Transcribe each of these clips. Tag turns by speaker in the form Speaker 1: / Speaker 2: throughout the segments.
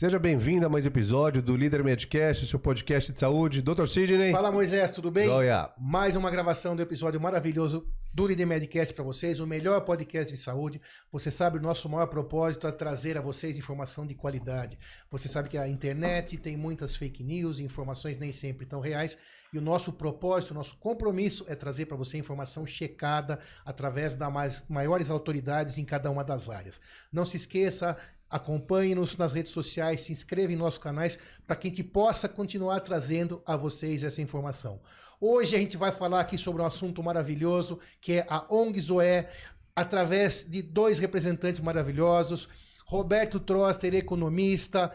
Speaker 1: Seja bem-vindo a mais um episódio do Líder Medcast, seu podcast de saúde. Dr. Sidney.
Speaker 2: Fala, Moisés, tudo bem?
Speaker 1: Joia.
Speaker 2: Mais uma gravação do episódio maravilhoso do Líder Medcast para vocês, o melhor podcast de saúde. Você sabe, o nosso maior propósito é trazer a vocês informação de qualidade. Você sabe que a internet tem muitas fake news informações nem sempre tão reais. E o nosso propósito, o nosso compromisso é trazer para você informação checada através das maiores autoridades em cada uma das áreas. Não se esqueça, Acompanhe-nos nas redes sociais, se inscreva em nossos canais para que a gente possa continuar trazendo a vocês essa informação. Hoje a gente vai falar aqui sobre um assunto maravilhoso que é a ONG Zoé, através de dois representantes maravilhosos. Roberto Troster, economista,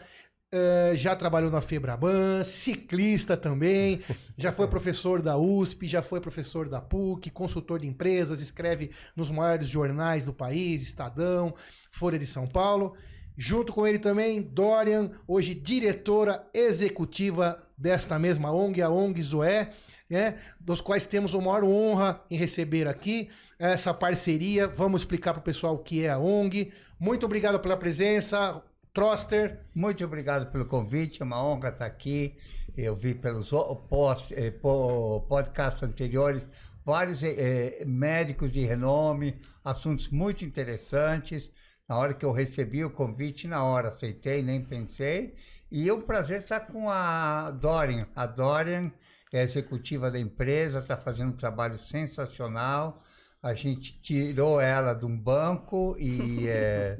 Speaker 2: Uh, já trabalhou na Febraban, ciclista também, já foi professor da USP, já foi professor da PUC, consultor de empresas, escreve nos maiores jornais do país, Estadão, Folha de São Paulo. Junto com ele também, Dorian, hoje diretora executiva desta mesma ONG, a ONG Zoé, né, dos quais temos a maior honra em receber aqui essa parceria. Vamos explicar para o pessoal o que é a ONG. Muito obrigado pela presença. Troster.
Speaker 3: Muito obrigado pelo convite, é uma honra estar aqui. Eu vi pelos eh, podcasts anteriores vários eh, médicos de renome, assuntos muito interessantes. Na hora que eu recebi o convite, na hora aceitei, nem pensei. E é um prazer estar com a Dorian. A Dorian é executiva da empresa, está fazendo um trabalho sensacional. A gente tirou ela de um banco e, é,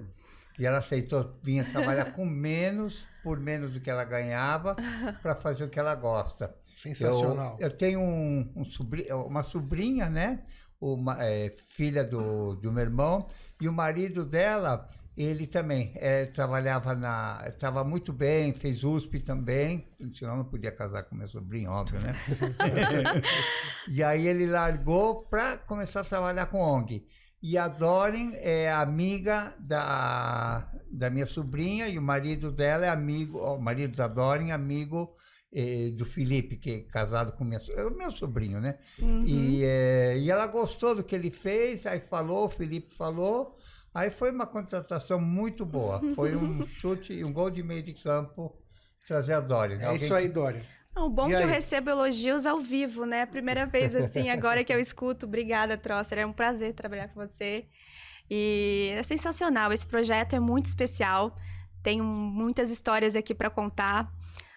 Speaker 3: e ela aceitou vir trabalhar com menos, por menos do que ela ganhava, para fazer o que ela gosta.
Speaker 2: Sensacional.
Speaker 3: Eu, eu tenho um, um uma sobrinha, né? uma, é, filha do, do meu irmão, e o marido dela, ele também é, trabalhava na. estava muito bem, fez USP também, senão não podia casar com meu sobrinho, óbvio, né? e aí ele largou para começar a trabalhar com ONG. E a Dorin é amiga da, da minha sobrinha e o marido dela é amigo, o marido da Dorin, amigo eh, do Felipe, que é casado com minha, é o meu sobrinho, né? Uhum. E, eh, e ela gostou do que ele fez, aí falou, o Felipe falou, aí foi uma contratação muito boa. Foi um chute, e um gol de meio de campo trazer a Dória.
Speaker 2: É Alguém... isso aí, Dória.
Speaker 4: O bom e que aí? eu recebo elogios ao vivo, né? Primeira vez assim, agora que eu escuto. Obrigada, Trosser. É um prazer trabalhar com você. E é sensacional. Esse projeto é muito especial. Tenho muitas histórias aqui para contar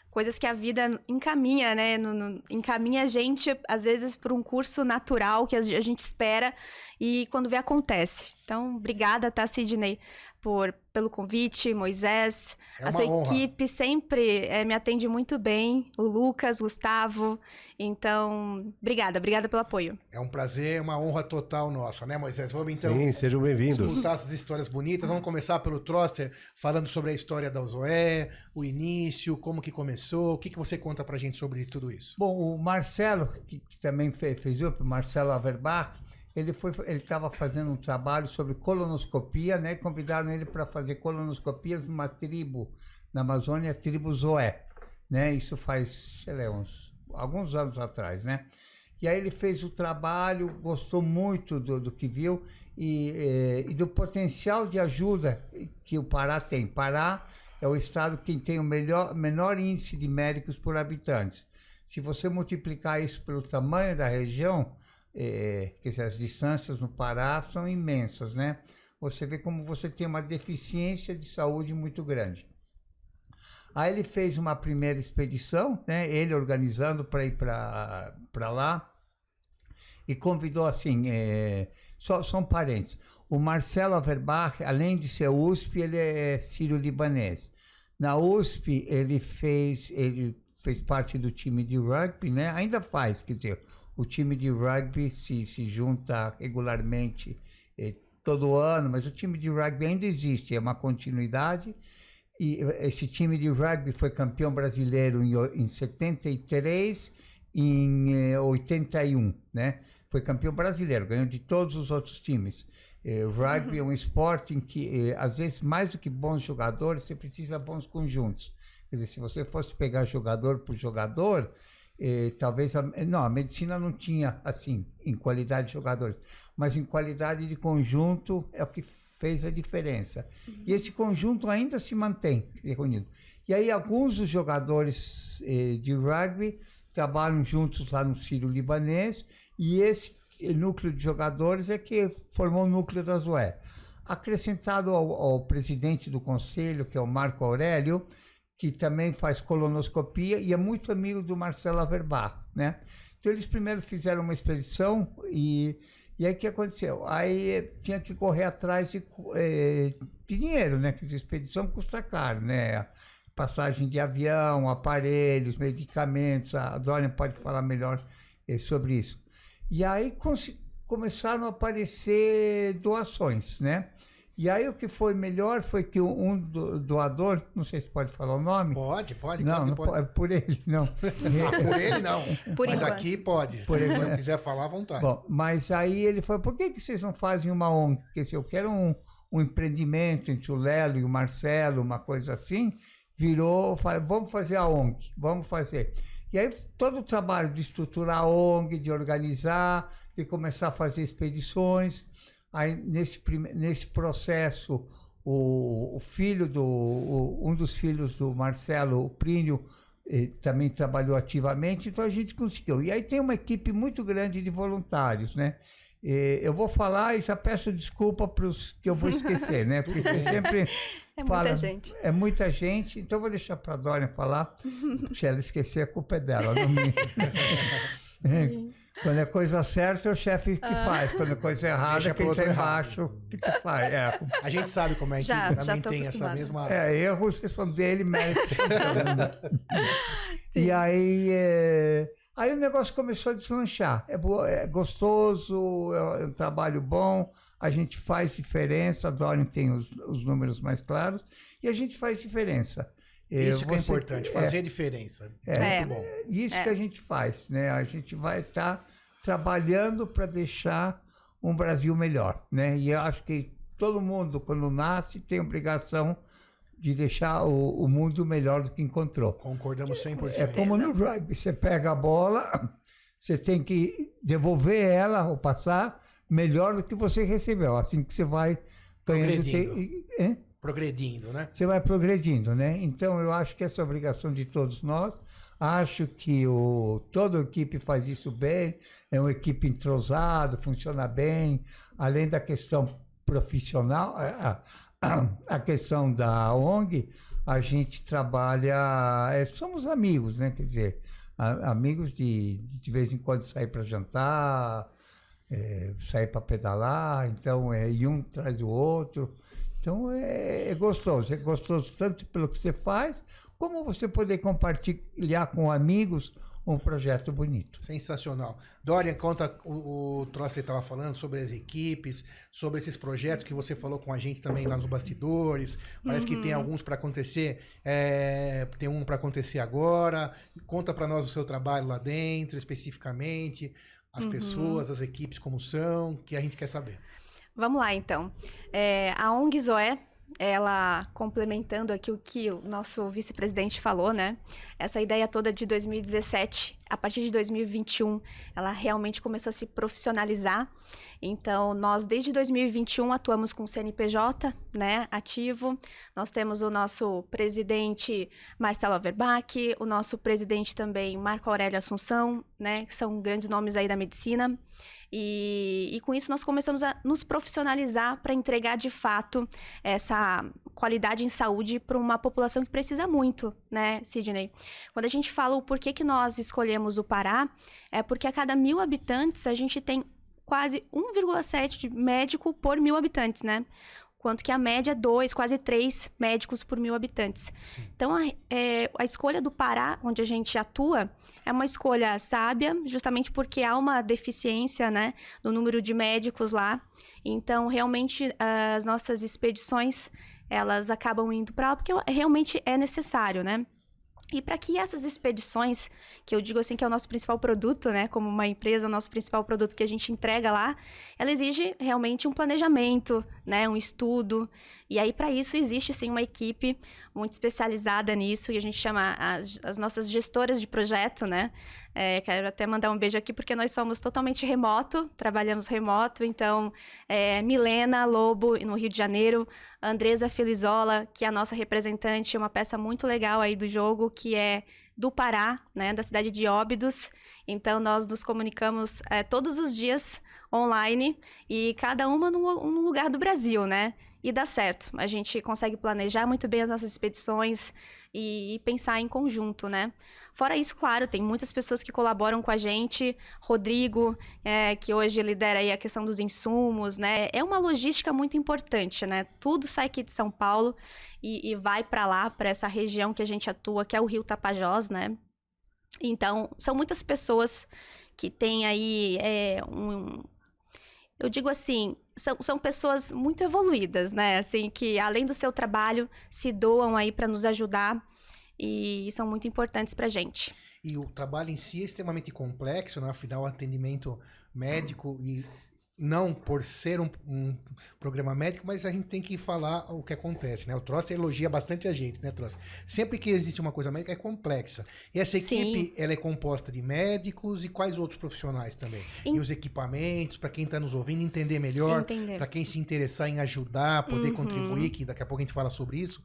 Speaker 4: coisas que a vida encaminha, né? No, no, encaminha a gente, às vezes, por um curso natural que a gente espera e quando vê acontece. Então, obrigada, tá, Sidney, por, pelo convite, Moisés. É a sua honra. equipe sempre é, me atende muito bem, o Lucas, Gustavo. Então, obrigada, obrigada pelo apoio.
Speaker 2: É um prazer, é uma honra total nossa, né, Moisés? Vamos então.
Speaker 1: Sim, sejam bem-vindos.
Speaker 2: Escutar essas histórias bonitas. Vamos começar pelo Troster, falando sobre a história da Zoé, o início, como que começou. O que, que você conta pra gente sobre tudo isso?
Speaker 3: Bom, o Marcelo, que, que também fez, fez o Marcelo Averbach, ele foi ele estava fazendo um trabalho sobre colonoscopia, né? Convidaram ele para fazer colonoscopia numa tribo na Amazônia, tribo Zoé, né? Isso faz, sei lá, uns alguns anos atrás, né? E aí ele fez o trabalho, gostou muito do, do que viu e, e, e do potencial de ajuda que o Pará tem. Pará é o estado que tem o melhor, menor índice de médicos por habitantes. Se você multiplicar isso pelo tamanho da região, é, quer dizer, as distâncias no Pará são imensas, né? Você vê como você tem uma deficiência de saúde muito grande. Aí ele fez uma primeira expedição, né? Ele organizando para ir para lá e convidou assim, é, só são parentes. O Marcelo Averbach, além de ser USP, ele é sírio-libanês. Na USP ele fez, ele fez parte do time de rugby, né? Ainda faz, quer dizer, o time de rugby se, se junta regularmente eh, todo ano, mas o time de rugby ainda existe, é uma continuidade. E esse time de rugby foi campeão brasileiro em, em 73 em eh, 81, né? Foi campeão brasileiro, ganhou de todos os outros times. Eh, rugby uhum. é um esporte em que, eh, às vezes, mais do que bons jogadores, você precisa de bons conjuntos. Quer dizer, se você fosse pegar jogador por jogador, eh, talvez a, não, a medicina não tinha assim em qualidade de jogadores, mas em qualidade de conjunto é o que fez a diferença. Uhum. E esse conjunto ainda se mantém reunido. E aí alguns dos jogadores eh, de rugby trabalham juntos lá no Sírio Libanês e esse núcleo de jogadores é que formou o núcleo da Zoé. Acrescentado ao, ao presidente do conselho, que é o Marco Aurélio, que também faz colonoscopia e é muito amigo do Marcelo Averbach, né? Então eles primeiro fizeram uma expedição e e aí o que aconteceu? Aí eh, tinha que correr atrás de, eh, de dinheiro, né? Que expedição custa caro, né? Passagem de avião, aparelhos, medicamentos. A Dorian pode falar melhor eh, sobre isso. E aí começaram a aparecer doações, né? E aí o que foi melhor foi que um doador, não sei se pode falar o nome.
Speaker 2: Pode, pode,
Speaker 3: não,
Speaker 2: não
Speaker 3: pode. por ele, não.
Speaker 2: não por ele não.
Speaker 4: Por
Speaker 2: mas
Speaker 4: enquanto.
Speaker 2: aqui pode. Por se você quiser falar à vontade.
Speaker 3: Bom, mas aí ele falou, por que, que vocês não fazem uma ONG? Porque se eu quero um, um empreendimento entre o Lelo e o Marcelo, uma coisa assim, virou, falei, vamos fazer a ONG, vamos fazer. E aí todo o trabalho de estruturar a ONG, de organizar, de começar a fazer expedições, Aí, nesse, nesse processo, o, o filho do. O, um dos filhos do Marcelo, o Prínio, eh, também trabalhou ativamente, então a gente conseguiu. E aí tem uma equipe muito grande de voluntários, né? Eh, eu vou falar e já peço desculpa para os que eu vou esquecer, né? Porque sempre.
Speaker 4: É
Speaker 3: fala,
Speaker 4: muita gente.
Speaker 3: É muita gente, então eu vou deixar para a Dória falar. Se ela esquecer, a culpa é dela, não minha. Quando é coisa certa, é o chefe que
Speaker 4: Ah.
Speaker 3: faz. Quando é coisa errada, quem está embaixo que tu faz. É,
Speaker 2: A gente sabe como é que
Speaker 4: Já,
Speaker 2: também tem essa mesma.
Speaker 3: é erros são dele, são teus.
Speaker 4: Sim.
Speaker 3: E aí, é, aí o negócio começou a deslanchar. É, bo- é gostoso, é um trabalho bom, a gente faz diferença. A Dorian tem os, os números mais claros e a gente faz diferença. É,
Speaker 2: Isso que é importante,
Speaker 3: é,
Speaker 2: fazer a diferença.
Speaker 4: É.
Speaker 2: Muito bom.
Speaker 3: Isso
Speaker 4: É.
Speaker 3: que a gente faz, né? A gente vai estar trabalhando para deixar um Brasil melhor, né? E eu acho que todo mundo, quando nasce, tem obrigação de deixar o, o mundo melhor do que encontrou.
Speaker 2: Concordamos 100%.
Speaker 3: É como no rugby, você pega a bola, você tem que devolver ela ou passar melhor do que você recebeu. Assim que você vai ganhando... Te-?
Speaker 2: Progredindo, né?
Speaker 3: você vai progredindo, né? Então eu acho que essa é a obrigação de todos nós. Acho que o, toda a equipe faz isso bem, é uma equipe entrosada, funciona bem, além da questão profissional, a, a- a questão da ONG, a gente trabalha, é, somos amigos, né? Quer dizer, a- amigos de, de de vez em quando sair para jantar, é, sair para pedalar, então é e um traz o outro. Então é, é gostoso, é gostoso tanto pelo que você faz, como você poder compartilhar com amigos um projeto bonito.
Speaker 2: Sensacional. Dorian, conta o, o Trosser estava falando sobre as equipes, sobre esses projetos que você falou com a gente também lá nos bastidores. Parece que tem alguns para acontecer, é, tem um para acontecer agora. Conta para nós o seu trabalho lá dentro, especificamente, as
Speaker 4: Uhum.
Speaker 2: pessoas, as equipes como são, que a gente quer saber.
Speaker 4: Vamos lá, então. É, a ONG Zoé, ela complementando aqui o que o nosso vice-presidente falou, né? Essa ideia toda de 2017, a partir de 2021, ela realmente começou a se profissionalizar. Então, nós desde 2021 atuamos com o CNPJ, né, ativo. Nós temos o nosso presidente Marcelo Averbach, o nosso presidente também Marco Aurélio Assunção, né, que são grandes nomes aí da medicina. E, e com isso nós começamos a nos profissionalizar para entregar de fato essa qualidade em saúde para uma população que precisa muito, né, Sidney? Quando a gente fala o porquê que nós escolhemos o Pará, é porque a cada mil habitantes a gente tem quase 1,7 de médico por mil habitantes, né? Quanto que a média é 2, quase 3 médicos por mil habitantes. Então, a, é, a escolha do Pará, onde a gente atua, é uma escolha sábia, justamente porque há uma deficiência, né, no número de médicos lá. Então, realmente, as nossas expedições, elas acabam indo para lá porque realmente é necessário, né? E para que essas expedições, que eu digo assim que é o nosso principal produto, né, como uma empresa, o nosso principal produto que a gente entrega lá, ela exige realmente um planejamento, né, um estudo. E aí para isso existe sim uma equipe muito especializada nisso e a gente chama as, as nossas gestoras de projeto, né? É, quero até mandar um beijo aqui porque nós somos totalmente remoto, trabalhamos remoto. Então, é, Milena Lobo, no Rio de Janeiro, Andresa Felizola, que é a nossa representante, uma peça muito legal aí do jogo, que é do Pará, né, da cidade de Óbidos. Então, nós nos comunicamos é, todos os dias online e cada uma num, num lugar do Brasil, né? E dá certo. A gente consegue planejar muito bem as nossas expedições e, e pensar em conjunto, né? Fora isso, claro, tem muitas pessoas que colaboram com a gente. Rodrigo, é, que hoje lidera aí a questão dos insumos, né? É uma logística muito importante, né? Tudo sai aqui de São Paulo e, e vai para lá, para essa região que a gente atua, que é o Rio Tapajós, né? Então, são muitas pessoas que têm aí é, um, eu digo assim, são, são pessoas muito evoluídas, né? Assim, que além do seu trabalho, se doam aí para nos ajudar e são muito importantes para gente.
Speaker 2: E o trabalho em si é extremamente complexo, né? Afinal, atendimento médico e não por ser um, um, programa médico, mas a gente tem que falar o que acontece, né? O Trost elogia bastante a gente, né, Trost? Sempre que existe uma coisa médica é complexa. E essa equipe, Sim. ela é composta de médicos e quais outros profissionais também? E os equipamentos, para quem está nos ouvindo entender melhor, para quem se interessar em ajudar, poder uhum. contribuir, que daqui a pouco a gente fala sobre isso.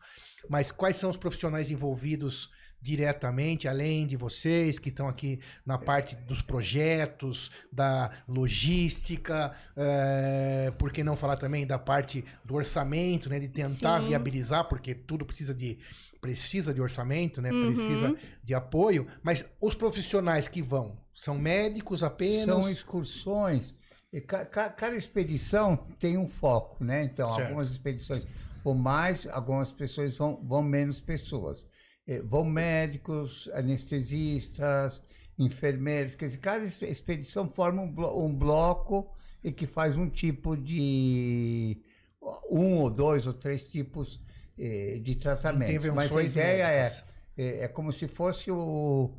Speaker 2: Mas quais são os profissionais envolvidos diretamente, além de vocês que estão aqui na parte dos projetos, da logística, é, por que não falar também da parte do orçamento, né, de tentar Sim. viabilizar, porque tudo precisa de precisa de orçamento, né, uhum. precisa de apoio, mas os profissionais que vão são médicos apenas?
Speaker 3: São excursões. Cada expedição tem um foco, né? Então, certo. algumas expedições vão mais, algumas pessoas vão, vão menos pessoas. Eh, vão médicos, anestesistas, enfermeiros, quer dizer, cada expedição forma um, blo um bloco e que faz um tipo de um ou dois ou três tipos eh, de tratamento. Mas a ideia é, é, é, como se fosse o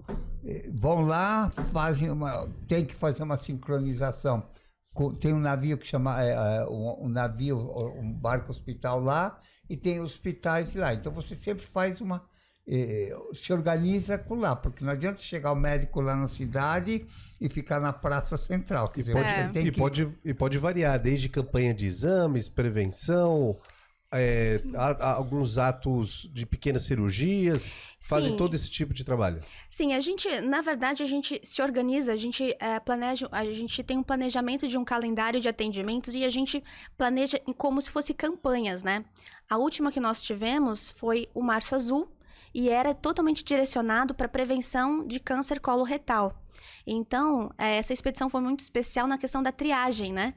Speaker 3: eh, vão lá, fazem uma tem que fazer uma sincronização. Tem um navio que chama é, é, um, um navio, um barco hospital lá e tem hospitais lá. Então você sempre faz uma se organiza por lá, porque não adianta chegar o médico lá na cidade e ficar na praça central.
Speaker 1: Quer dizer, e, pode, é. e, que... pode, e pode variar, desde campanha de exames, prevenção, é, há, há alguns atos de pequenas cirurgias, fazem Sim. todo esse tipo de trabalho.
Speaker 4: Sim, a gente, na verdade, a gente se organiza, a gente é, planeja, a gente tem um planejamento de um calendário de atendimentos e a gente planeja como se fosse campanhas, né? A última que nós tivemos foi o Março Azul, e era totalmente direcionado para prevenção de câncer coloretal. Então, é, essa expedição foi muito especial na questão da triagem, né?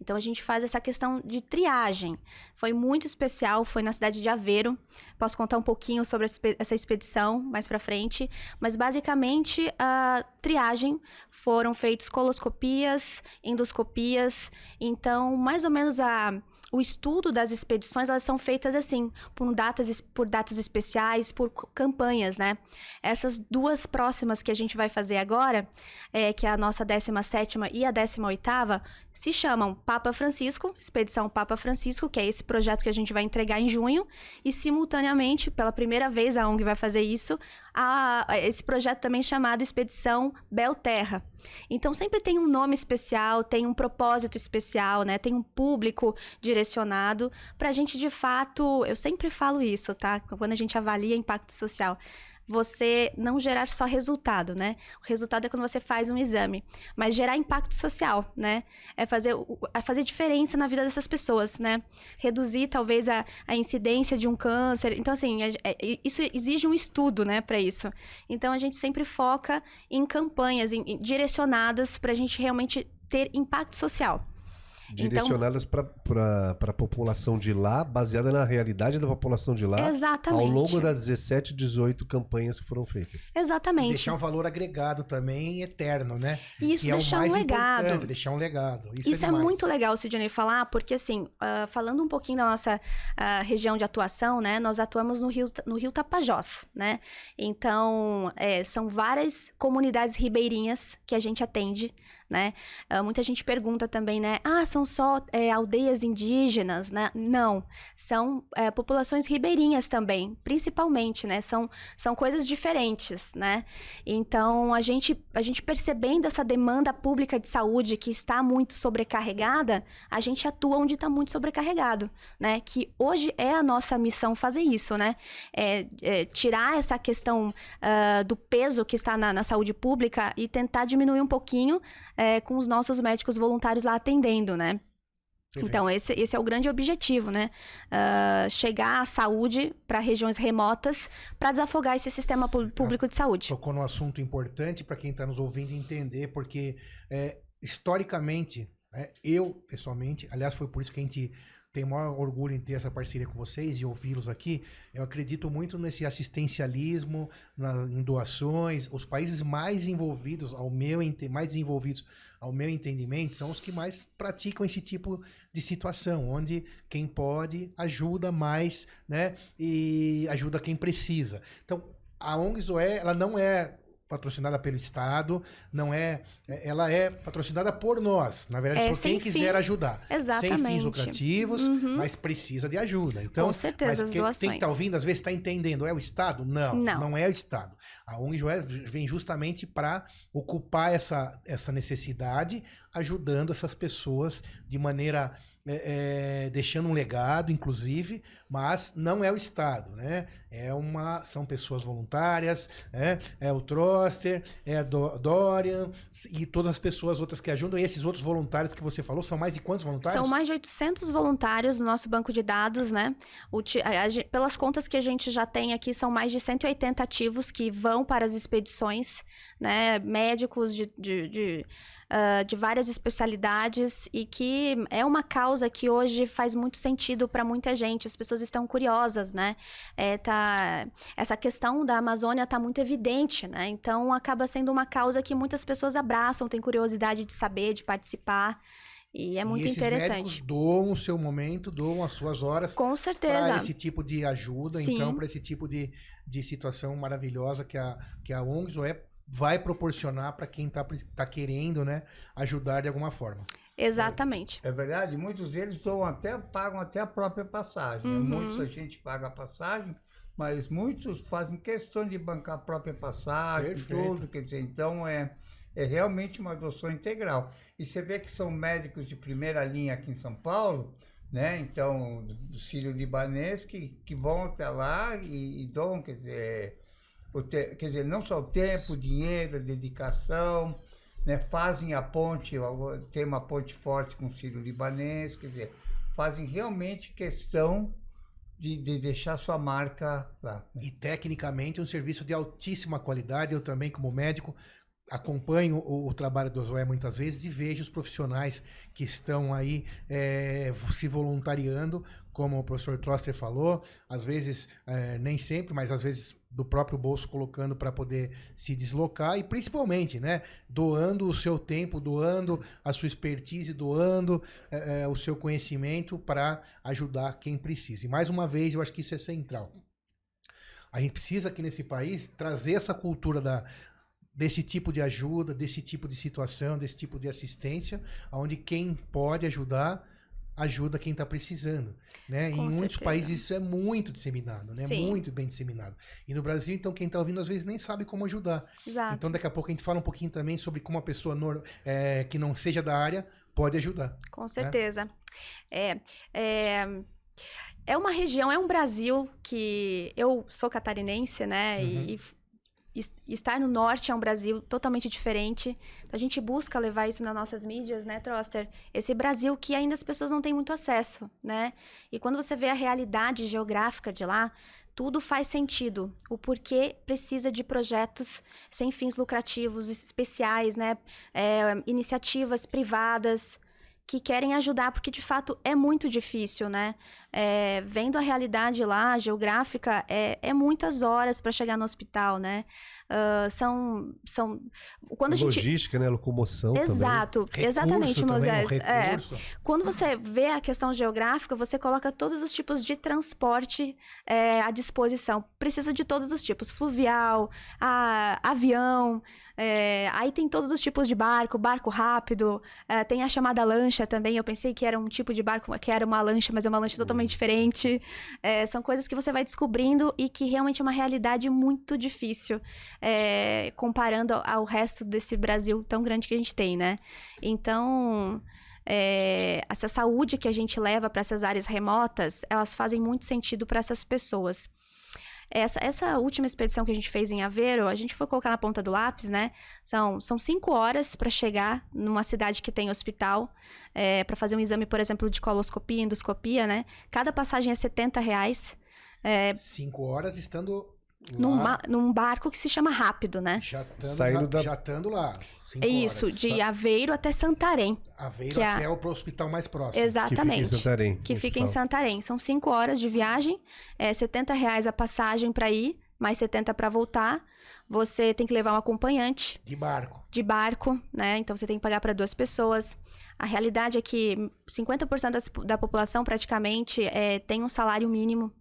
Speaker 4: Então a gente faz essa questão de triagem. Foi muito especial, foi na cidade de Aveiro. Posso contar um pouquinho sobre essa expedição mais para frente, mas basicamente a triagem foram feitas coloscopias, endoscopias. Então, mais ou menos a o estudo das expedições elas são feitas assim, por datas, por datas especiais, por campanhas, né? Essas duas próximas que a gente vai fazer agora, é, que é a nossa 17 e a 18 se chamam Papa Francisco, Expedição Papa Francisco, que é esse projeto que a gente vai entregar em junho, e simultaneamente, pela primeira vez a ONG vai fazer isso, a, a esse projeto também chamado Expedição Belterra. Então sempre tem um nome especial, tem um propósito especial, né? Tem um público direcionado para a gente de fato, eu sempre falo isso, tá? Quando a gente avalia impacto social, você não gerar só resultado, né? O resultado é quando você faz um exame, mas gerar impacto social, né? É fazer, é fazer diferença na vida dessas pessoas, né? Reduzir talvez a, a incidência de um câncer. Então, assim, é, é, isso exige um estudo, né, para isso. Então, a gente sempre foca em campanhas em, em, direcionadas para a gente realmente ter impacto social.
Speaker 1: Então direcionadas então, para a população de lá, baseada na realidade da população de lá.
Speaker 4: Exatamente.
Speaker 1: Ao longo das 17, 18 campanhas que foram feitas.
Speaker 4: Exatamente. E
Speaker 2: deixar um valor agregado também eterno, né?
Speaker 4: E isso que deixar é um legado.
Speaker 2: Deixar um legado. Isso,
Speaker 4: isso é, é, muito legal, Sidney, falar, porque assim, uh, falando um pouquinho da nossa uh, região de atuação, né? Nós atuamos no Rio, no Rio Tapajós, né? Então, é, são várias comunidades ribeirinhas que a gente atende né? Uh, muita gente pergunta também, né? Ah, são só é, aldeias indígenas, né? Não, são é, populações ribeirinhas também, principalmente, né? São, são coisas diferentes, né? Então, a gente, a gente percebendo essa demanda pública de saúde que está muito sobrecarregada, a gente atua onde está muito sobrecarregado, né? Que hoje é a nossa missão fazer isso, né? É, é tirar essa questão uh, do peso que está na, na saúde pública e tentar diminuir um pouquinho é, com os nossos médicos voluntários lá atendendo, né? Então, esse, esse é o grande objetivo, né? Uh, chegar a saúde para regiões remotas para desafogar esse sistema público de saúde.
Speaker 2: Tocou num assunto importante para quem está nos ouvindo entender, porque é, historicamente, é, eu pessoalmente, aliás, foi por isso que a gente tenho maior orgulho em ter essa parceria com vocês e ouvi-los aqui. Eu acredito muito nesse assistencialismo, na, em doações. Os países mais envolvidos, ao meu mais envolvidos ao meu entendimento, são os que mais praticam esse tipo de situação, onde quem pode ajuda mais, né? E ajuda quem precisa. Então, a ONG Zoé, ela não é patrocinada pelo Estado, não é, é, ela é patrocinada por nós, na verdade, é, por quem quiser fim. ajudar.
Speaker 4: Exatamente.
Speaker 2: Sem fins lucrativos, uhum. mas precisa de ajuda. Então,
Speaker 4: Com certeza,
Speaker 2: mas
Speaker 4: as
Speaker 2: quem está ouvindo, às vezes está entendendo, é o Estado? Não, não, não é o Estado. A ONG Joé vem justamente para ocupar essa, essa necessidade, ajudando essas pessoas de maneira é, é, deixando um legado, inclusive, mas não é o Estado, né? É uma, são pessoas voluntárias, é, é o Troster, é a Do, Dorian e todas as pessoas outras que ajudam. E esses outros voluntários que você falou, são mais de quantos voluntários?
Speaker 4: São mais de 800 voluntários no nosso banco de dados, né? A, a, pelas contas que a gente já tem aqui, são mais de 180 ativos que vão para as expedições, né? Médicos de, de, de uh, de várias especialidades e que é uma causa que hoje faz muito sentido para muita gente. As pessoas estão curiosas, né? É, tá, essa questão da Amazônia está muito evidente, né? Então acaba sendo uma causa que muitas pessoas abraçam, têm curiosidade de saber, de participar. E é muito e esses interessante.
Speaker 2: doam o seu momento, doam as suas horas.
Speaker 4: Com certeza. Para
Speaker 2: esse tipo de ajuda, Sim. então, para esse tipo de, de situação maravilhosa que a, que a ONGs é vai proporcionar para quem está tá querendo né, ajudar de alguma forma.
Speaker 4: Exatamente.
Speaker 3: É, é, verdade, muitos deles até, pagam até a própria passagem. Né? Uhum. Muitos a gente paga a passagem, mas muitos fazem questão de bancar a própria passagem, Perfeito. tudo, quer dizer, então é, é realmente uma adoção integral. E você vê que são médicos de primeira linha aqui em São Paulo, né? Então, dos filhos libaneses que, que vão até lá e, e doam, quer dizer, te, quer dizer, não só o tempo, o dinheiro, a dedicação, né, fazem a ponte, tem uma ponte forte com o Sírio Libanês, quer dizer, fazem realmente questão de, de, deixar sua marca lá.
Speaker 2: Né? E tecnicamente um serviço de altíssima qualidade. Eu também, como médico, acompanho o, o, trabalho do Zoé muitas vezes e vejo os profissionais que estão aí é, se voluntariando, como o professor Troster falou, às vezes, é, nem sempre, mas às vezes do próprio bolso colocando para poder se deslocar e principalmente, né, doando o seu tempo, doando a sua expertise, doando é, é, o seu conhecimento para ajudar quem precisa. E mais uma vez, eu acho que isso é central. A gente precisa aqui nesse país trazer essa cultura da, desse tipo de ajuda, desse tipo de situação, desse tipo de assistência, onde quem pode ajudar ajuda quem está precisando, né? em muitos países isso é muito disseminado, né? Sim. Muito bem disseminado. E no Brasil, então, quem está ouvindo às vezes nem sabe como ajudar.
Speaker 4: Exato.
Speaker 2: Então, daqui a pouco a gente fala um pouquinho também sobre como a pessoa no, é, que não seja da área pode ajudar.
Speaker 4: Com né? certeza. Né? É, é, é uma região, é um Brasil que eu sou catarinense, né? Uhum. E estar no norte é um Brasil totalmente diferente. A gente busca levar isso nas nossas mídias, né, Troster? Esse Brasil que ainda as pessoas não têm muito acesso, né? E quando você vê a realidade geográfica de lá, tudo faz sentido. O porquê precisa de projetos sem fins lucrativos, especiais, né? É, iniciativas privadas que querem ajudar, porque de fato é muito difícil, né? É, vendo a realidade lá, geográfica, é, é muitas horas para chegar no hospital, né? Uh, são, são. Quando a,
Speaker 1: a
Speaker 4: gente.
Speaker 1: Logística, né? Locomoção.
Speaker 4: Exato,
Speaker 2: Recurso
Speaker 4: exatamente,
Speaker 2: também, um
Speaker 4: Moisés. É, quando você vê a questão geográfica, você coloca todos os tipos de transporte é, à disposição. Precisa de todos os tipos: fluvial, a- avião. é, aí tem todos os tipos de barco, barco rápido, é, tem a chamada lancha também. Eu pensei que era um tipo de barco, que era uma lancha, mas é uma lancha totalmente diferente. É, são coisas que você vai descobrindo e que realmente é uma realidade muito difícil, é, comparando ao- ao resto desse Brasil tão grande que a gente tem, né? Então, é, essa saúde que a gente leva para essas áreas remotas, elas fazem muito sentido para essas pessoas. Essa, essa última expedição que a gente fez em Aveiro, a gente foi colocar na ponta do lápis, né? São, são cinco horas para chegar numa cidade que tem hospital, para fazer um exame, por exemplo, de coloscopia, endoscopia, né? Cada passagem é 70 reais.
Speaker 2: Cinco horas estando
Speaker 4: Num, num barco que se chama Rápido, né?
Speaker 2: já estando
Speaker 1: Saindo
Speaker 2: lá.
Speaker 1: da-
Speaker 2: lá. Cinco
Speaker 4: É isso,
Speaker 2: horas.
Speaker 4: de Aveiro até Santarém.
Speaker 2: Aveiro
Speaker 4: que é
Speaker 2: até o pro hospital mais próximo.
Speaker 4: Exatamente.
Speaker 1: Que fica em Santarém.
Speaker 4: que fica em. Santarém. São cinco horas de viagem, é 70 reais a passagem para ir, mais 70 para voltar. Você tem que levar um acompanhante
Speaker 2: De barco.
Speaker 4: de barco, né? Então você tem que pagar para duas pessoas. A realidade é que 50% das- da população praticamente é, tem um salário mínimo,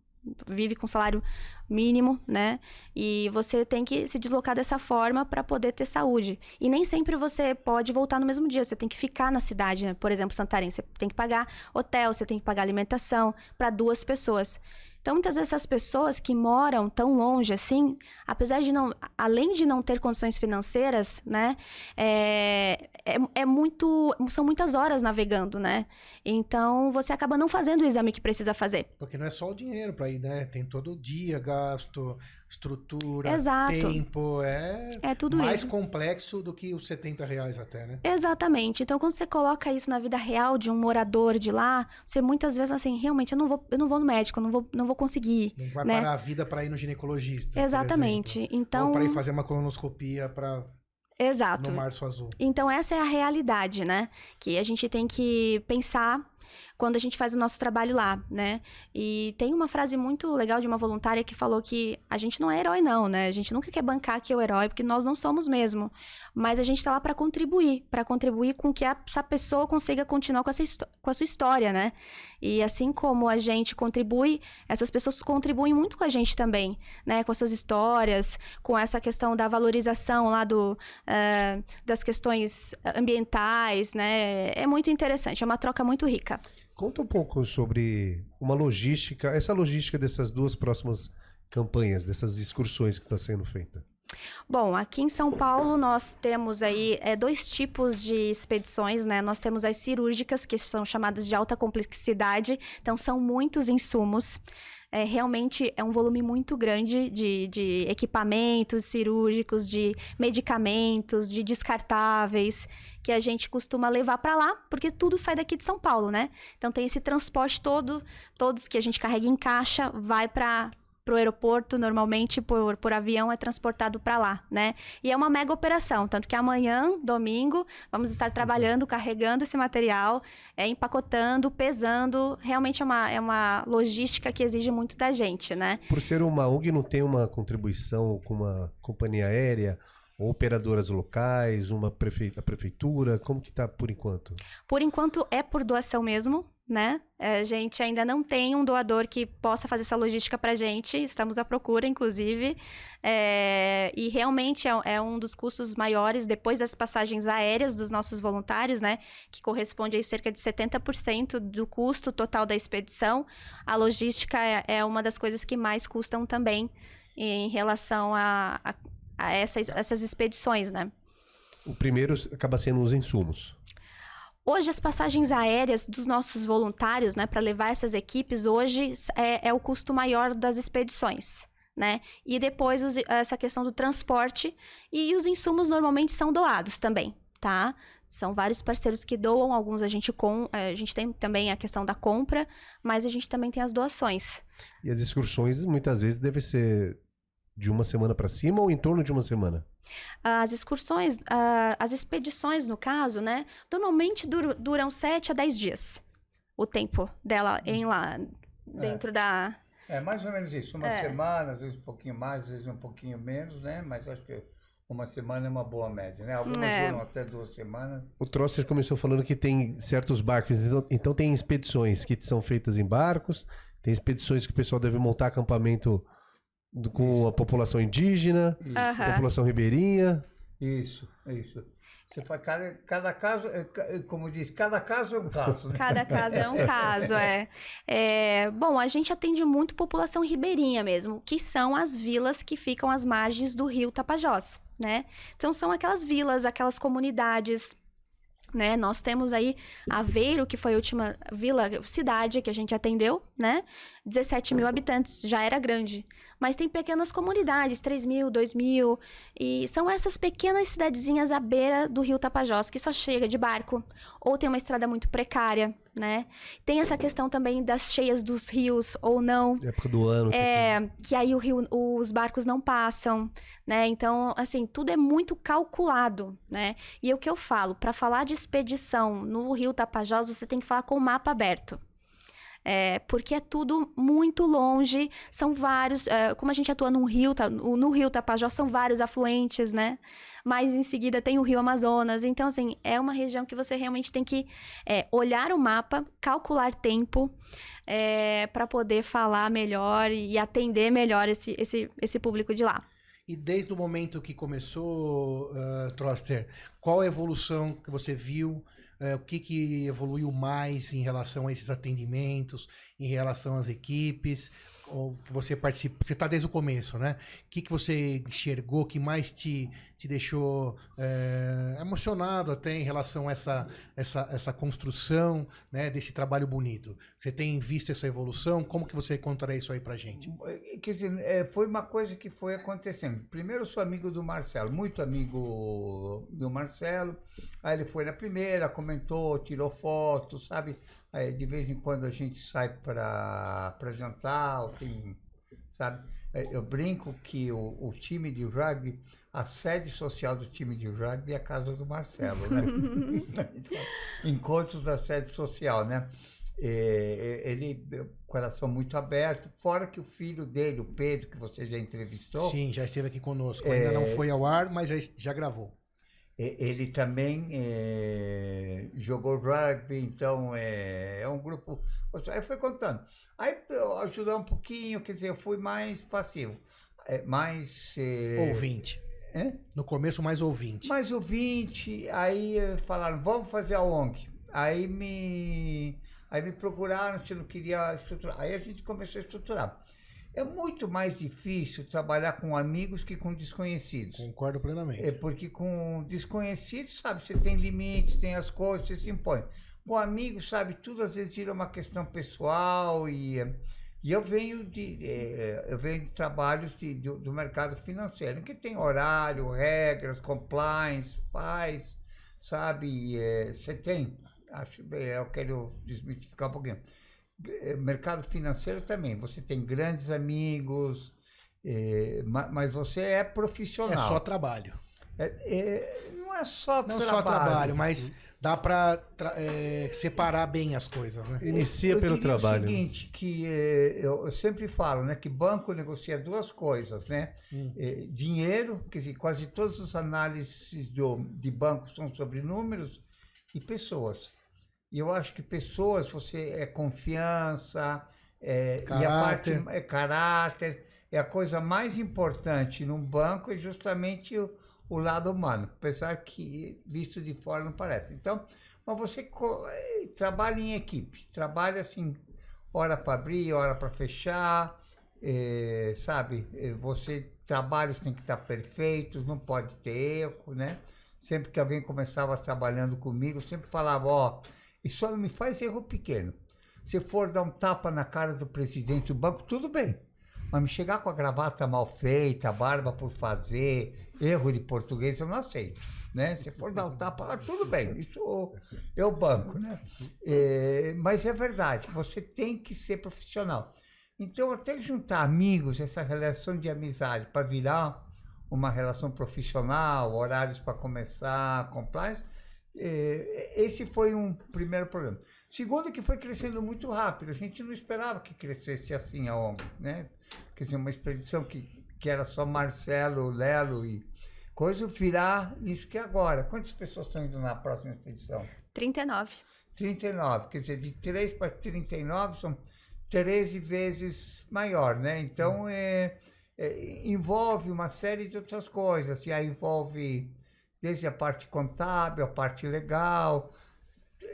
Speaker 4: vive com salário mínimo, né? E você tem que se deslocar dessa forma para poder ter saúde. E nem sempre você pode voltar no mesmo dia, você tem que ficar na cidade, né? Por exemplo, Santarém, você tem que pagar hotel, você tem que pagar alimentação para duas pessoas. Então, muitas dessas pessoas que moram tão longe assim, apesar de não, além de não ter condições financeiras, né, é, é, é muito, são muitas horas navegando, né? Então, você acaba não fazendo o exame que precisa fazer.
Speaker 2: Porque não é só o dinheiro para ir, né? Tem todo o dia, gasto, estrutura,
Speaker 4: Exato.
Speaker 2: tempo. É
Speaker 4: É tudo
Speaker 2: mais
Speaker 4: isso.
Speaker 2: complexo do que os 70 reais até, né?
Speaker 4: Exatamente. Então, quando você coloca isso na vida real de um morador de lá, você muitas vezes assim, realmente, eu não vou, eu não vou no médico, eu não vou, não vou conseguir.
Speaker 2: Não vai
Speaker 4: Né?
Speaker 2: parar a vida para ir no ginecologista.
Speaker 4: Exatamente. Então,
Speaker 2: Ou para ir fazer uma colonoscopia para
Speaker 4: exato.
Speaker 2: no Março Azul.
Speaker 4: Então, essa é a realidade, né? Que a gente tem que pensar quando a gente faz o nosso trabalho lá, né? E tem uma frase muito legal de uma voluntária que falou que a gente não é herói, não, né? A gente nunca quer bancar que é o herói, porque nós não somos mesmo. Mas a gente tá lá para contribuir, para contribuir com que essa pessoa consiga continuar com, essa com a sua história, né? E assim como a gente contribui, essas pessoas contribuem muito com a gente também, né? Com as suas histórias, com essa questão da valorização lá do, eh, das questões ambientais, né? É muito interessante, é uma troca muito rica.
Speaker 1: Conta um pouco sobre uma logística, essa logística dessas duas próximas campanhas, dessas excursões que está sendo feita.
Speaker 4: Bom, aqui em São Paulo nós temos aí é, dois tipos de expedições, né? Nós temos as cirúrgicas, que são chamadas de alta complexidade, então são muitos insumos. É, realmente é um volume muito grande de, de equipamentos cirúrgicos, de medicamentos, de descartáveis, que a gente costuma levar para lá, porque tudo sai daqui de São Paulo, né? Então tem esse transporte todo, todos que a gente carrega em caixa, vai para pro aeroporto, normalmente por, por avião é transportado para lá, né? E é uma mega operação, tanto que amanhã, domingo, vamos estar trabalhando, carregando esse material, é, empacotando, pesando. Realmente é uma, é uma logística que exige muito da gente, né?
Speaker 1: Por ser uma ONG, não tem uma contribuição com uma companhia aérea, operadoras locais, uma prefe... a prefeitura? Como que tá por enquanto?
Speaker 4: Por enquanto é por doação mesmo, né? É, A gente ainda não tem um doador que possa fazer essa logística pra gente. Estamos à procura, inclusive. É, e realmente é, é um dos custos maiores depois das passagens aéreas dos nossos voluntários, né? Que corresponde a cerca de 70% do custo total da expedição. A logística é, é uma das coisas que mais custam também em relação a, a, a essas, essas expedições, né?
Speaker 1: O primeiro acaba sendo os insumos.
Speaker 4: Hoje, as passagens aéreas dos nossos voluntários, né, para levar essas equipes, hoje é, é o custo maior das expedições. Né? E depois os- essa questão do transporte e os insumos normalmente são doados também, tá? São vários parceiros que doam, alguns a gente com, eh, a gente tem também a questão da compra, mas a gente também tem as doações.
Speaker 1: E as excursões muitas vezes devem ser de uma semana para cima ou em torno de uma semana.
Speaker 4: As excursões, as expedições, no caso, né? Normalmente dur- duram 7 a 10 dias. O tempo dela em lá, dentro da,
Speaker 3: É mais ou menos isso, uma
Speaker 4: É.
Speaker 3: semana, às vezes um pouquinho mais, às vezes um pouquinho menos, né? Mas acho que uma semana é uma boa média, né? Algumas
Speaker 4: É.
Speaker 3: duram até duas semanas.
Speaker 1: O Trosser começou falando que tem certos barcos, então, então tem expedições que são feitas em barcos, tem expedições que o pessoal deve montar acampamento do- com a população indígena, população ribeirinha.
Speaker 3: Isso, isso. Você faz cada, cada caso, é, é, como diz, cada caso é um caso, né?
Speaker 4: Cada caso é um caso, é. É, Bom, a gente atende muito população ribeirinha mesmo, que são as vilas que ficam às margens do rio Tapajós, né? Então são aquelas vilas, aquelas comunidades. Né? Nós temos aí Aveiro, que foi a última vila, cidade que a gente atendeu, né? 17 mil habitantes, já era grande. Mas tem pequenas comunidades, 3 mil, 2 mil. E são essas pequenas cidadezinhas à beira do rio Tapajós, que só chega de barco. Ou tem uma estrada muito precária, né? Tem essa questão também das cheias dos rios ou não.
Speaker 1: Época do ano. que
Speaker 4: É, que aí o rio, os barcos não passam, né? Então, assim, tudo é muito calculado, né? E é o que eu falo, para falar de expedição no Rio Tapajós, você tem que falar com o mapa aberto. É, porque é tudo muito longe, são vários, é, como a gente atua no rio, tá- no rio Tapajós são vários afluentes, né? Mas em seguida tem o rio Amazonas, então assim, é uma região que você realmente tem que é, olhar o mapa, calcular tempo, para poder falar melhor e atender melhor esse, esse, esse público de lá.
Speaker 2: E desde o momento que começou, uh, Troster, qual a evolução que você viu? Uh, o que, que evoluiu mais em relação a esses atendimentos, em relação às equipes? Ou que você participa? Você está desde o começo, né? O que, que você enxergou que mais te, te deixou eh, emocionado até em relação a essa, essa, essa construção né, desse trabalho bonito? Você tem visto essa evolução? Como que você contaria isso aí pra gente?
Speaker 3: Quer dizer, é, foi uma coisa que foi acontecendo. Primeiro, eu sou amigo do Marcelo, muito amigo do Marcelo. Aí ele foi na primeira, comentou, tirou fotos, sabe? Aí, de vez em quando a gente sai para jantar, ou tem, sabe? É, Eu brinco que o, o time de rugby, a sede social do time de rugby é a casa do Marcelo, né? Encontros da sede social, né? É, é, ele, coração muito aberto, fora que o filho dele, o Pedro, que você já entrevistou,
Speaker 2: Sim, já esteve aqui conosco. Ainda não foi ao ar, mas já, já gravou.
Speaker 3: Ele também é, jogou rugby, então é, é um grupo. Aí foi contando. Aí eu ajudei um pouquinho, quer dizer, eu fui mais passivo, é, mais. é,
Speaker 2: Ouvinte. No começo, mais ouvinte.
Speaker 3: Mais ouvinte, aí falaram, vamos fazer a ONG. Aí me, aí me procuraram se eu não queria estruturar. Aí a gente começou a estruturar. É muito mais difícil trabalhar com amigos que com desconhecidos.
Speaker 2: Concordo plenamente.
Speaker 3: É porque com desconhecidos, sabe, você tem limites, tem as coisas, você se impõe. Com amigos, sabe, tudo às vezes vira uma questão pessoal e, e eu venho de eh, eu venho de trabalhos de, do, do mercado financeiro, que tem horário, regras, compliance, faz, sabe, eh, você tem, acho, eh, eu quero desmistificar um pouquinho. Eh, Mercado financeiro também, você tem grandes amigos, eh, ma- mas você é profissional.
Speaker 2: É só trabalho.
Speaker 3: É, é, não é só
Speaker 2: Não
Speaker 3: trabalho.
Speaker 2: só trabalho, mas dá tra- é, separar bem as coisas, né?
Speaker 1: Inicia
Speaker 3: Eu
Speaker 1: pelo
Speaker 3: diria
Speaker 1: trabalho.
Speaker 3: O seguinte, que eh, eu, eu sempre falo, né, que banco negocia duas coisas, né?
Speaker 2: Hum.
Speaker 3: Eh, dinheiro, dizer, quase todas as análises do, de banco são sobre números e pessoas. E eu acho que pessoas, você é confiança, é, e a parte
Speaker 2: Caráter.
Speaker 3: é caráter, é a coisa mais importante num banco é justamente o, o lado humano, apesar que visto de fora não parece. Então, mas você eh, trabalha em equipe, trabalha assim, hora para abrir, hora para fechar, eh, sabe? Eh, Você trabalhos têm que estar perfeitos, não pode ter erro, né? Sempre que alguém começava trabalhando comigo, sempre falava, ó, isso só não me faz erro pequeno. Se for dar um tapa na cara do presidente do banco, tudo bem. Mas me chegar com a gravata mal feita, barba por fazer, erro de português, eu não aceito. Né? Se for dar um tapa lá, tudo bem. Isso é o banco. Né? É, mas é verdade, você tem que ser profissional. Então, até juntar amigos, essa relação de amizade, para virar uma relação profissional, horários para começar, compliance, esse foi um primeiro problema. Segundo, que foi crescendo muito rápido. A gente não esperava que crescesse assim a ONG, né? Quer dizer, uma expedição que, que era só Marcelo, Lelo e coisa, virar isso que é agora. Quantas pessoas estão indo na próxima expedição?
Speaker 4: 39.
Speaker 3: 39. Quer dizer, de 3 para 39 são 13 vezes maior, né? Então, é, é, envolve uma série de outras coisas. E aí envolve desde a parte contábil, a parte legal.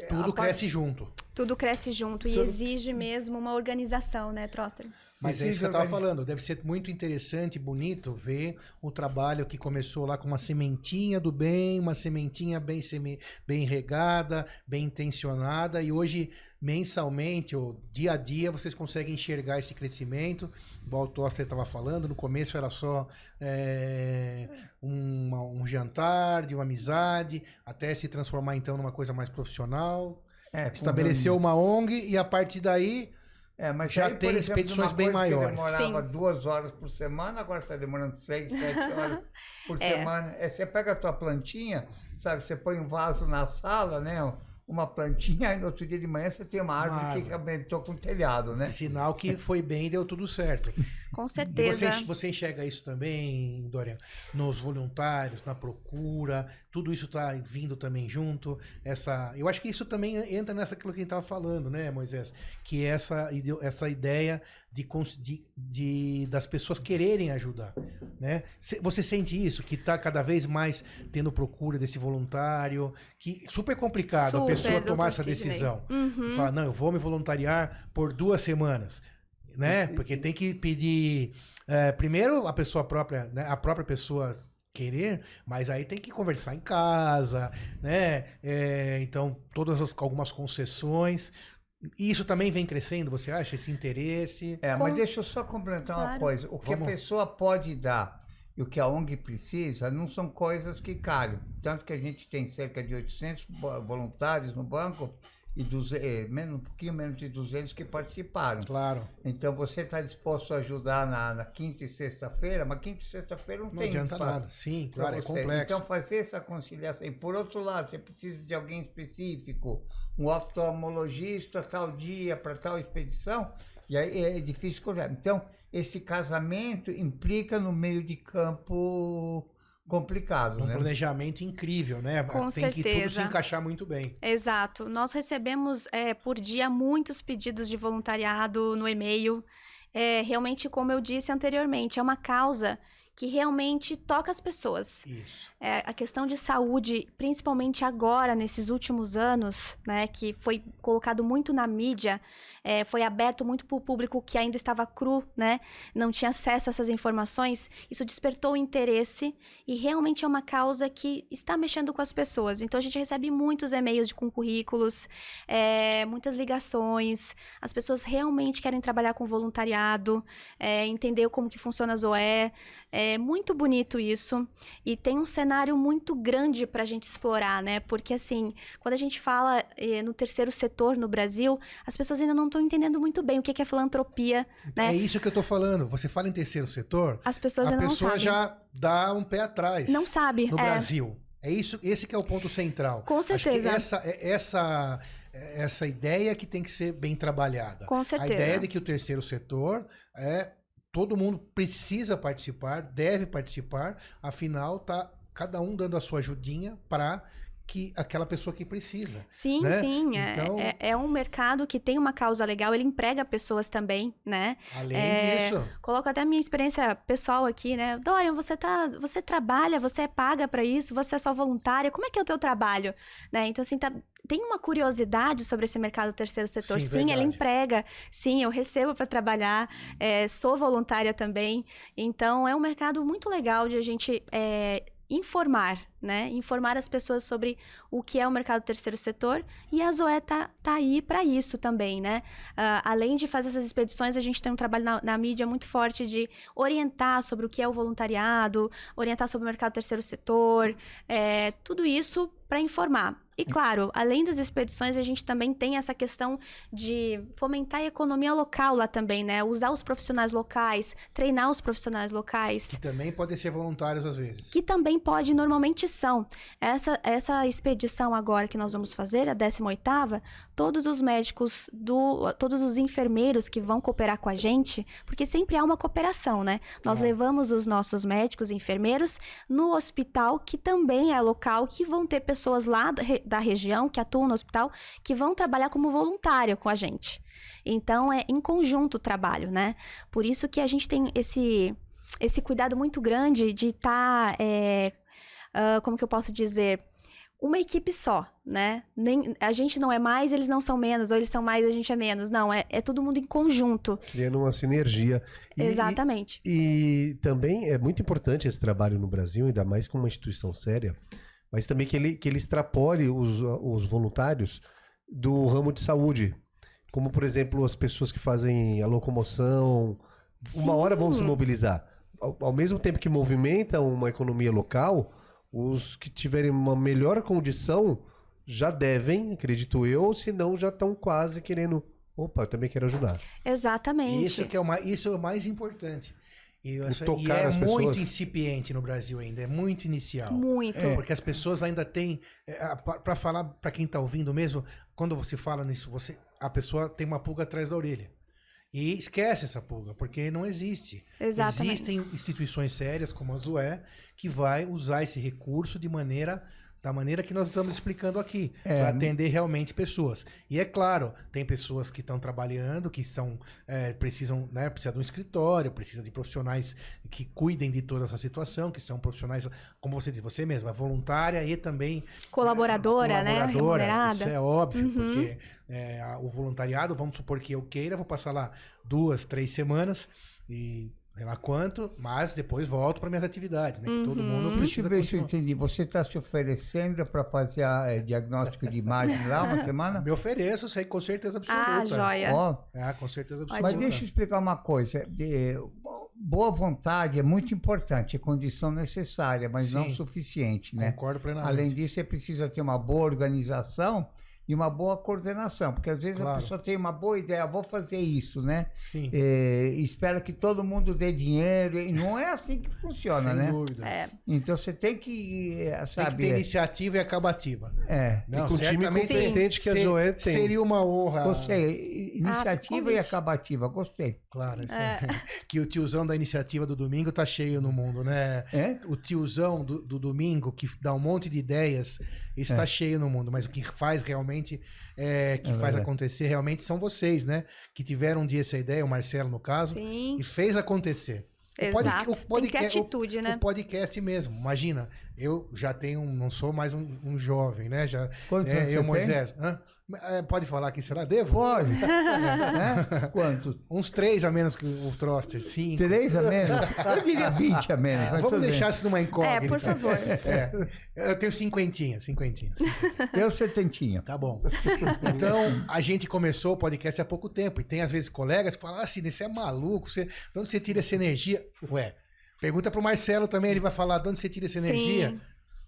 Speaker 2: Tudo
Speaker 3: a
Speaker 2: cresce junto.
Speaker 4: Tudo cresce junto e
Speaker 3: Tudo-
Speaker 4: exige mesmo uma organização, né, Troster?
Speaker 2: Mas é
Speaker 3: Precisa
Speaker 2: isso que eu estava falando. Deve ser muito interessante e bonito ver o trabalho que começou lá com uma sementinha do bem, uma sementinha bem, seme... bem regada, bem intencionada, e hoje, mensalmente ou dia a dia, vocês conseguem enxergar esse crescimento. Igual o Toster estava falando, no começo era só é, uma- um jantar, de uma amizade, até se transformar então numa coisa mais profissional.
Speaker 3: É,
Speaker 2: Estabeleceu uma ONG e a partir daí
Speaker 3: É, mas
Speaker 2: Já
Speaker 3: aí,
Speaker 2: tem
Speaker 3: exemplo,
Speaker 2: expedições bem maiores.
Speaker 3: demorava
Speaker 4: Sim.
Speaker 3: duas horas por semana, agora está demorando seis, sete horas por
Speaker 4: É.
Speaker 3: semana. É, você pega a tua plantinha, sabe? Você põe um vaso na sala, né? Uma plantinha, aí no outro dia de manhã você tem uma árvore,
Speaker 2: árvore.
Speaker 3: que arrebentou com o telhado, né?
Speaker 2: Sinal que foi bem e deu tudo certo.
Speaker 4: Com
Speaker 2: você,
Speaker 4: certeza.
Speaker 2: enx- você enxerga isso também, Dorian, nos voluntários, na procura, tudo isso está vindo também junto. Essa, eu acho que isso também entra nessa que a gente estava falando, né, Moisés? Que essa, essa ideia de, de, de- das pessoas quererem ajudar, né? Cê- Você sente isso, que está cada vez mais tendo procura desse voluntário, que super complicado a
Speaker 4: Super,
Speaker 2: pessoa tomar essa decisão.
Speaker 4: Uhum.
Speaker 2: Fala, não, eu vou me voluntariar por duas semanas, né? Porque tem que pedir é, primeiro a pessoa própria, né? A própria pessoa querer, mas aí tem que conversar em casa, né? É, então todas as, algumas concessões. Isso também vem crescendo, você acha esse interesse?
Speaker 3: É,
Speaker 4: Com-
Speaker 3: mas deixa eu só complementar uma
Speaker 4: Claro.
Speaker 3: coisa. O que
Speaker 2: Vamos.
Speaker 3: a pessoa pode dar e o que a ONG precisa não são coisas que calham. Tanto que a gente tem cerca de 800 vo- voluntários no banco e duze- eh, menos, um pouquinho menos de 200 que participaram.
Speaker 2: Claro,
Speaker 3: Então você está disposto a ajudar na, na quinta e sexta-feira, mas quinta e sexta-feira não,
Speaker 2: não
Speaker 3: tem
Speaker 2: adianta
Speaker 3: pra-
Speaker 2: nada. Sim, claro, é complexo.
Speaker 3: Então fazer essa conciliação. E por outro lado, você precisa de alguém específico, um oftalmologista tal dia para tal expedição, e aí é difícil escolher. Então, esse casamento implica no meio de campo complicado,
Speaker 2: um
Speaker 3: né?
Speaker 2: planejamento incrível, né?
Speaker 4: Com
Speaker 2: tem que tudo se
Speaker 4: certeza.
Speaker 2: encaixar muito bem.
Speaker 4: Exato. Nós recebemos é, por dia muitos pedidos de voluntariado no e-mail. É, realmente, como eu disse anteriormente, é uma causa que realmente toca as pessoas.
Speaker 2: Isso.
Speaker 4: É, a questão de saúde, principalmente agora, nesses últimos anos, né, que foi colocado muito na mídia, é, foi aberto muito para o público que ainda estava cru, né, não tinha acesso a essas informações, isso despertou o interesse e realmente é uma causa que está mexendo com as pessoas. Então a gente recebe muitos e-mails de- com currículos, é, muitas ligações, as pessoas realmente querem trabalhar com voluntariado, é, entender como que funciona a Zoé, é muito bonito isso. E tem um cenário muito grande para a gente explorar, né? Porque, assim, quando a gente fala eh, no terceiro setor no Brasil, as pessoas ainda não estão entendendo muito bem o que é filantropia, né?
Speaker 2: É isso que eu tô falando. Você fala em terceiro setor,
Speaker 4: As pessoas
Speaker 2: a
Speaker 4: ainda não
Speaker 2: pessoa
Speaker 4: sabem.
Speaker 2: já dá um pé atrás.
Speaker 4: Não sabe.
Speaker 2: no
Speaker 4: é,
Speaker 2: Brasil. É isso, esse que é o ponto central.
Speaker 4: Com
Speaker 2: Acho que
Speaker 4: certeza.
Speaker 2: essa, é- essa, é- essa ideia que tem que ser bem trabalhada.
Speaker 4: Com
Speaker 2: A
Speaker 4: certeza.
Speaker 2: ideia de que o terceiro setor é todo mundo precisa participar, deve participar, afinal tá cada um dando a sua ajudinha para que aquela pessoa que precisa.
Speaker 4: Sim,
Speaker 2: né?
Speaker 4: sim. é-
Speaker 2: Então-
Speaker 4: É, é um mercado que tem uma causa legal, ele emprega pessoas também, né?
Speaker 2: Além
Speaker 4: É,
Speaker 2: disso,
Speaker 4: Coloco até a minha experiência pessoal aqui, né? Dorian, você tá, você trabalha, você é paga pra isso, você é só voluntária. Como é que é o teu trabalho, né? Então assim, tá- tem uma curiosidade sobre esse mercado do terceiro setor.
Speaker 2: Sim,
Speaker 4: Sim, ele
Speaker 2: verdade.
Speaker 4: emprega. Sim, eu recebo para trabalhar. é, sou voluntária também. Então é um mercado muito legal de a gente é, informar, né? Informar as pessoas sobre o que é o mercado do terceiro setor e a Zoé tá, tá aí para isso também, né? Ah, além de fazer essas expedições, a gente tem um trabalho na, na mídia muito forte de orientar sobre o que é o voluntariado, orientar sobre o mercado do terceiro setor, é, tudo isso para informar. E claro, além das expedições, a gente também tem essa questão de fomentar a economia local lá também, né? Usar os profissionais locais, treinar os profissionais locais.
Speaker 2: que também podem ser voluntários às vezes.
Speaker 4: Que também pode, normalmente expedição. Essa, essa expedição agora que nós vamos fazer, a 18ª, todos os médicos, do, todos os enfermeiros que vão cooperar com a gente, porque sempre há uma cooperação, né? Nós
Speaker 2: É.
Speaker 4: levamos os nossos médicos e enfermeiros no hospital, que também é local, que vão ter pessoas lá da, da região, que atuam no hospital, que vão trabalhar como voluntário com a gente. Então, é em conjunto o trabalho, né? Por isso que a gente tem esse, esse cuidado muito grande de estar, como que eu posso dizer, uma equipe só, né? Nem, a gente não é mais, eles não são menos, ou eles são mais, a gente é menos. Não, é, é todo mundo em conjunto.
Speaker 1: Criando uma sinergia. E-
Speaker 4: Exatamente.
Speaker 1: E, e também é muito importante esse trabalho no Brasil, ainda mais com uma instituição séria, mas também que ele, que ele extrapole os, os voluntários do ramo de saúde. Como, por exemplo, as pessoas que fazem a locomoção, uma hora vão se
Speaker 4: Sim.
Speaker 1: mobilizar. Ao, ao mesmo tempo que movimentam uma economia local, os que tiverem uma melhor condição já devem, acredito eu, senão já estão quase querendo. Opa, eu também quero ajudar.
Speaker 4: Exatamente.
Speaker 2: Isso que é o mais, isso é o mais importante. E, isso- e
Speaker 1: tocar
Speaker 2: é muito
Speaker 1: pessoas.
Speaker 2: incipiente no Brasil ainda, é muito inicial.
Speaker 4: Muito.
Speaker 3: É.
Speaker 2: Porque as pessoas ainda têm. Para falar para quem está ouvindo mesmo, quando você fala nisso, você, a pessoa tem uma pulga atrás da orelha. E esquece essa pulga, porque não existe.
Speaker 4: Exatamente.
Speaker 2: Existem instituições sérias, como a Zoé, que vai usar esse recurso de maneira. Da maneira que nós estamos explicando aqui,
Speaker 3: É,
Speaker 2: para atender realmente pessoas. E é claro, tem pessoas que estão trabalhando, que são, é, precisam, né, precisa de um escritório, precisa de profissionais que cuidem de toda essa situação, que são profissionais, como você disse, você mesma, voluntária e também
Speaker 4: Colaboradora, né?
Speaker 2: Colaboradora,
Speaker 4: Remunerada.
Speaker 2: Isso é óbvio,
Speaker 4: Uhum.
Speaker 2: porque é, a- o voluntariado, vamos supor que eu queira, vou passar lá duas, três semanas e sei lá quanto, mas depois volto para minhas atividades, né? Que todo
Speaker 4: Uhum.
Speaker 2: mundo
Speaker 3: Deixa eu
Speaker 2: precisa
Speaker 3: ver se eu entendi. Você está se oferecendo para fazer a, eh, diagnóstico de imagem lá uma semana?
Speaker 2: Me ofereço, sei com certeza absoluta.
Speaker 4: Ah, joia.
Speaker 3: Ó,
Speaker 2: Ah, com certeza absoluta.
Speaker 3: mas deixa eu explicar uma coisa. De- boa vontade é muito importante, é condição necessária, mas não
Speaker 2: Sim.
Speaker 3: suficiente, né?
Speaker 2: Concordo plenamente.
Speaker 3: Além disso, você precisa ter uma boa organização e uma boa coordenação, porque às vezes a
Speaker 2: Claro.
Speaker 3: pessoa tem uma boa ideia, vou fazer isso, né?
Speaker 2: Sim,
Speaker 3: É, espera que todo mundo dê dinheiro, e não é assim que funciona,
Speaker 2: sem
Speaker 3: né?
Speaker 2: dúvida.
Speaker 4: É,
Speaker 3: Então você tem que, eh,
Speaker 2: Tem que ter iniciativa e acabativa.
Speaker 3: é,
Speaker 2: Não,
Speaker 1: com um time
Speaker 2: certamente
Speaker 1: competente que a Zoé tem.
Speaker 2: Seria uma honra.
Speaker 3: gostei, iniciativa e
Speaker 4: convite.
Speaker 3: acabativa, gostei.
Speaker 2: Claro, isso
Speaker 4: É.
Speaker 2: é. que o tiozão da iniciativa do domingo tá cheio no mundo, né?
Speaker 3: É?
Speaker 2: O tiozão do, do domingo, que dá um monte de ideias, está cheio no mundo. Mas o que faz realmente, é, que
Speaker 3: É
Speaker 2: faz acontecer realmente são vocês, né? Que tiveram um dia essa ideia, o Marcelo no caso,
Speaker 4: sim.
Speaker 2: e fez acontecer.
Speaker 4: Exato.
Speaker 2: o
Speaker 4: Tem que
Speaker 2: podcast- o-
Speaker 4: atitude, né?
Speaker 2: O podcast mesmo. Imagina, eu já tenho, não sou mais um, um jovem, né? Já,
Speaker 3: Quantos
Speaker 2: é,
Speaker 3: anos
Speaker 2: eu,
Speaker 3: você
Speaker 2: Moisés. Hã? É, pode falar que será? Devo?
Speaker 3: Pode. né? Quantos?
Speaker 2: Uns três a menos que o Troster, cinco.
Speaker 3: Três a menos? Eu diria 20 a menos. mas
Speaker 2: Vamos deixar isso numa incógnita.
Speaker 4: É, por favor.
Speaker 2: É, eu tenho cinquentinha, cinquentinha.
Speaker 3: bem. Eu setentinha.
Speaker 2: Tá bom. Então, a gente começou o podcast há pouco tempo. E tem, às vezes, colegas que falam assim, você é maluco, você... de onde você tira essa energia? Ué, pergunta pro Marcelo também, ele vai falar de onde você tira essa energia.
Speaker 4: Sim.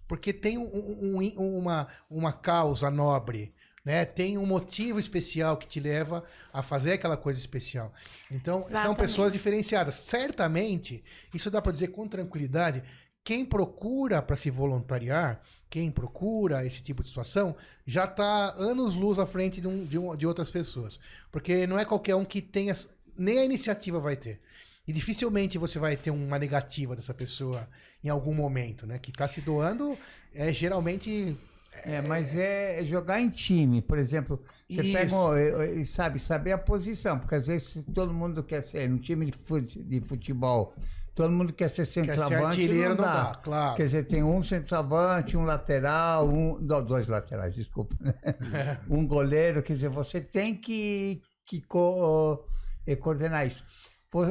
Speaker 2: Porque tem um- um- um- uma, uma causa nobre, né? Tem um motivo especial que te leva a fazer aquela coisa especial. Então, são
Speaker 4: Exatamente.
Speaker 2: pessoas diferenciadas. Certamente, isso dá para dizer com tranquilidade, quem procura para se voluntariar, quem procura esse tipo de situação, já está anos luz à frente de, um- de um- de outras pessoas. Porque não é qualquer um que tenha, nem a iniciativa vai ter. E dificilmente você vai ter uma negativa dessa pessoa em algum momento, né? Que está se doando é geralmente.
Speaker 3: É, mas é jogar em time, por exemplo, você
Speaker 2: Isso.
Speaker 3: pega, um, eh, eh, sabe, saber a posição, porque às vezes todo mundo quer ser no time de fute- de futebol, todo mundo quer ser
Speaker 2: Quer ser
Speaker 3: centroavante,
Speaker 2: artilheiro,
Speaker 3: não
Speaker 2: não
Speaker 3: dá.
Speaker 2: dá, claro.
Speaker 3: Quer dizer, tem um centroavante, um lateral, um, não, dois laterais, desculpa, né? um goleiro, quer dizer, você tem que, que co- eh, coordenar isso.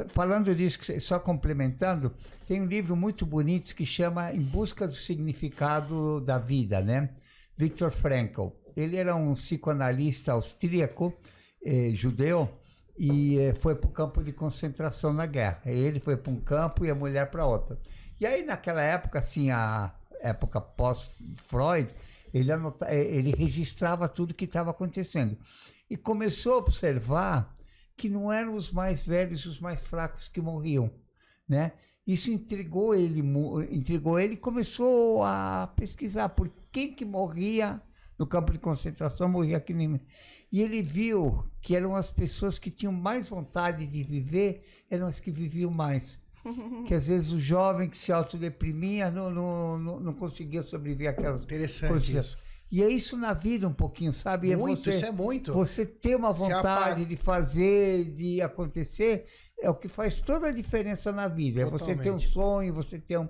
Speaker 3: Falando disso, só complementando, tem um livro muito bonito que chama Em Busca do Significado da Vida, né? Viktor Frankl. Ele era um psicoanalista austríaco, eh, judeu, e eh, foi para o campo de concentração na guerra. Ele foi para um campo e a mulher para outro. E aí, naquela época, assim, a época pós-Freud, ele, eh, ele registrava tudo que estava acontecendo. E começou a observar que não eram os mais velhos os mais fracos que morriam, né? Isso intrigou ele, intrigou ele e começou a pesquisar por quem que morria no campo de concentração, morria aqui no E ele viu que eram as pessoas que tinham mais vontade de viver, eram as que viviam mais. Que às vezes o jovem que se autodeprimia não, não, não, não conseguia sobreviver àquelas
Speaker 2: Interessante
Speaker 3: coisas.
Speaker 2: isso.
Speaker 3: E é isso na vida um pouquinho, sabe? É
Speaker 2: Muito,
Speaker 3: você,
Speaker 2: isso é muito.
Speaker 3: você ter uma vontade
Speaker 2: apa-
Speaker 3: de fazer, de acontecer, é o que faz toda a diferença na vida. É você ter um
Speaker 2: Totalmente.
Speaker 3: sonho, você ter um,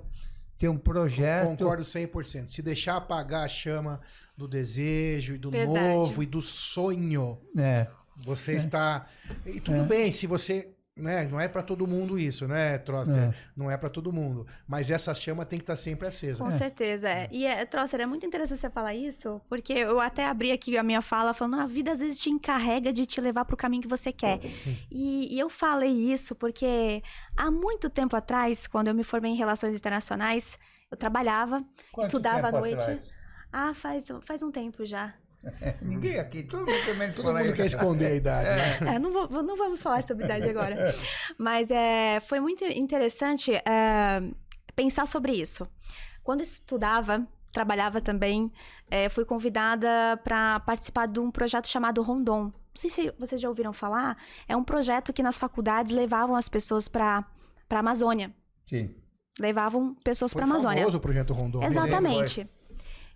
Speaker 3: ter um projeto.
Speaker 2: Concordo 100%. Se deixar apagar a chama do desejo e do
Speaker 4: Verdade.
Speaker 2: novo e do sonho,
Speaker 3: É.
Speaker 2: você está. E tudo bem, se você. Né, não é para todo mundo isso, né, Troster?
Speaker 3: É.
Speaker 2: Não é para todo mundo. Mas essa chama tem que estar sempre acesa.
Speaker 4: Com certeza, é. E, é, Trosser, é muito interessante você falar isso, porque eu até abri aqui a minha fala falando, a vida às vezes te encarrega de te levar para o caminho que você quer. E, e eu falei isso porque há muito tempo atrás, quando eu me formei em Relações Internacionais, eu trabalhava,
Speaker 3: Quanto
Speaker 4: estudava à noite.
Speaker 3: atrás?
Speaker 4: Ah, faz, faz um tempo já.
Speaker 3: Ninguém aqui, todo mundo tem de
Speaker 2: Todo mundo quer esconder a idade, né?
Speaker 4: É, não, vou- não vamos falar sobre idade agora. Mas é, foi muito interessante é, pensar sobre isso. Quando eu estudava, trabalhava também, é, fui convidada para participar de um projeto chamado Rondon. Não sei se vocês já ouviram falar. É um projeto que nas faculdades levavam as pessoas para a Amazônia.
Speaker 3: Sim.
Speaker 4: Levavam pessoas para a Amazônia.
Speaker 2: famoso o projeto Rondon. né?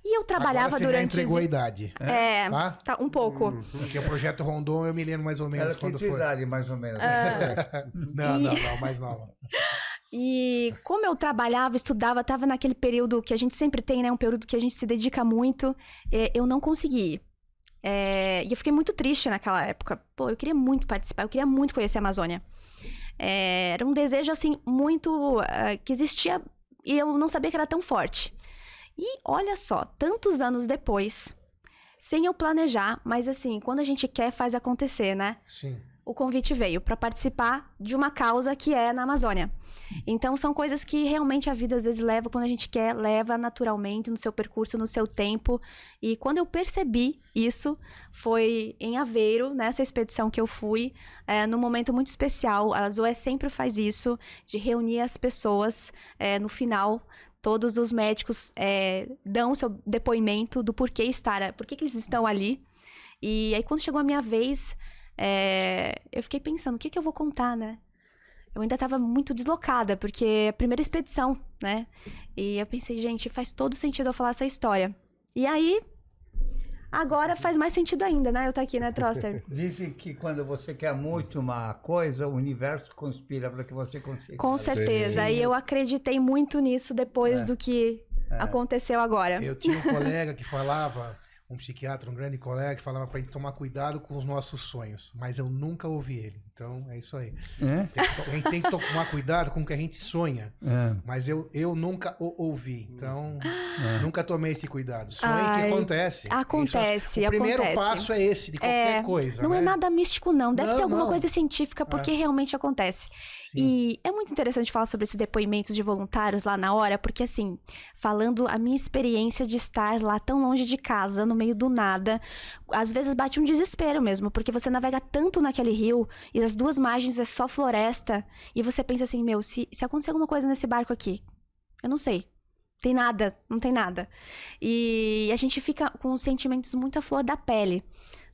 Speaker 4: E eu trabalhava
Speaker 2: Agora você já
Speaker 4: durante.
Speaker 2: entregou a idade,
Speaker 4: É,
Speaker 2: tá?
Speaker 4: tá, um pouco.
Speaker 2: Porque o projeto Rondon eu me lembro mais ou menos
Speaker 3: Ela
Speaker 2: quando foi.
Speaker 3: idade, mais ou menos.
Speaker 2: Não, não, não, mais nova.
Speaker 4: E como eu trabalhava, estudava, estava naquele período que a gente sempre tem, né? Um período que a gente se dedica muito, é, eu não consegui. É, e eu fiquei muito triste naquela época. Pô, eu queria muito participar, eu queria muito conhecer a Amazônia. É, era um desejo, assim, muito. ah, que existia e eu não sabia que era tão forte. E olha só, tantos anos depois, sem eu planejar, mas assim, quando a gente quer, faz acontecer, né?
Speaker 2: Sim.
Speaker 4: o convite veio para participar de uma causa que é na Amazônia. Então são coisas que realmente a vida às vezes leva quando a gente quer, leva naturalmente no seu percurso, no seu tempo. E quando eu percebi isso, foi em Aveiro, nessa expedição que eu fui, é, num momento muito especial. A Zoé sempre faz isso, de reunir as pessoas é, no final. Todos os médicos é, dão seu depoimento do porquê estar, por que eles estão ali. E aí quando chegou a minha vez, é, eu fiquei pensando, o que, que eu vou contar, né? Eu ainda estava muito deslocada, porque é a primeira expedição, né? E eu pensei, gente, faz todo sentido eu falar essa história. E aí, agora faz mais sentido ainda, né? Eu tá aqui, né, Troster?
Speaker 3: Dizem que quando você quer muito uma coisa, o universo conspira para que você consiga.
Speaker 4: Com certeza. E eu acreditei muito nisso depois
Speaker 3: É.
Speaker 4: do que aconteceu agora.
Speaker 2: Eu tinha um colega que falava, um psiquiatra, um grande colega, que falava pra gente tomar cuidado com os nossos sonhos. Mas eu nunca ouvi ele. Então é isso aí.
Speaker 3: É?
Speaker 2: Tem a gente tem que tomar cuidado com o que a gente sonha.
Speaker 3: É.
Speaker 2: Mas eu, eu nunca o ouvi. Então, nunca tomei esse cuidado. Sonho que acontece.
Speaker 4: acontece,
Speaker 2: Isso- o primeiro
Speaker 4: acontece.
Speaker 2: passo é esse, de qualquer
Speaker 4: É,
Speaker 2: coisa.
Speaker 4: Não
Speaker 2: né?
Speaker 4: é nada místico, não. Deve
Speaker 2: Não,
Speaker 4: ter alguma
Speaker 2: não.
Speaker 4: coisa científica, porque realmente acontece.
Speaker 2: Sim.
Speaker 4: E é muito interessante falar sobre esses depoimentos de voluntários lá na hora, porque assim, falando a minha experiência de estar lá tão longe de casa, no meio do nada, às vezes bate um desespero mesmo, porque você navega tanto naquele rio e as duas margens é só floresta, e você pensa assim, meu, se, se acontecer alguma coisa nesse barco aqui, eu não sei. Tem nada, não tem nada. E a gente fica com os sentimentos muito à flor da pele,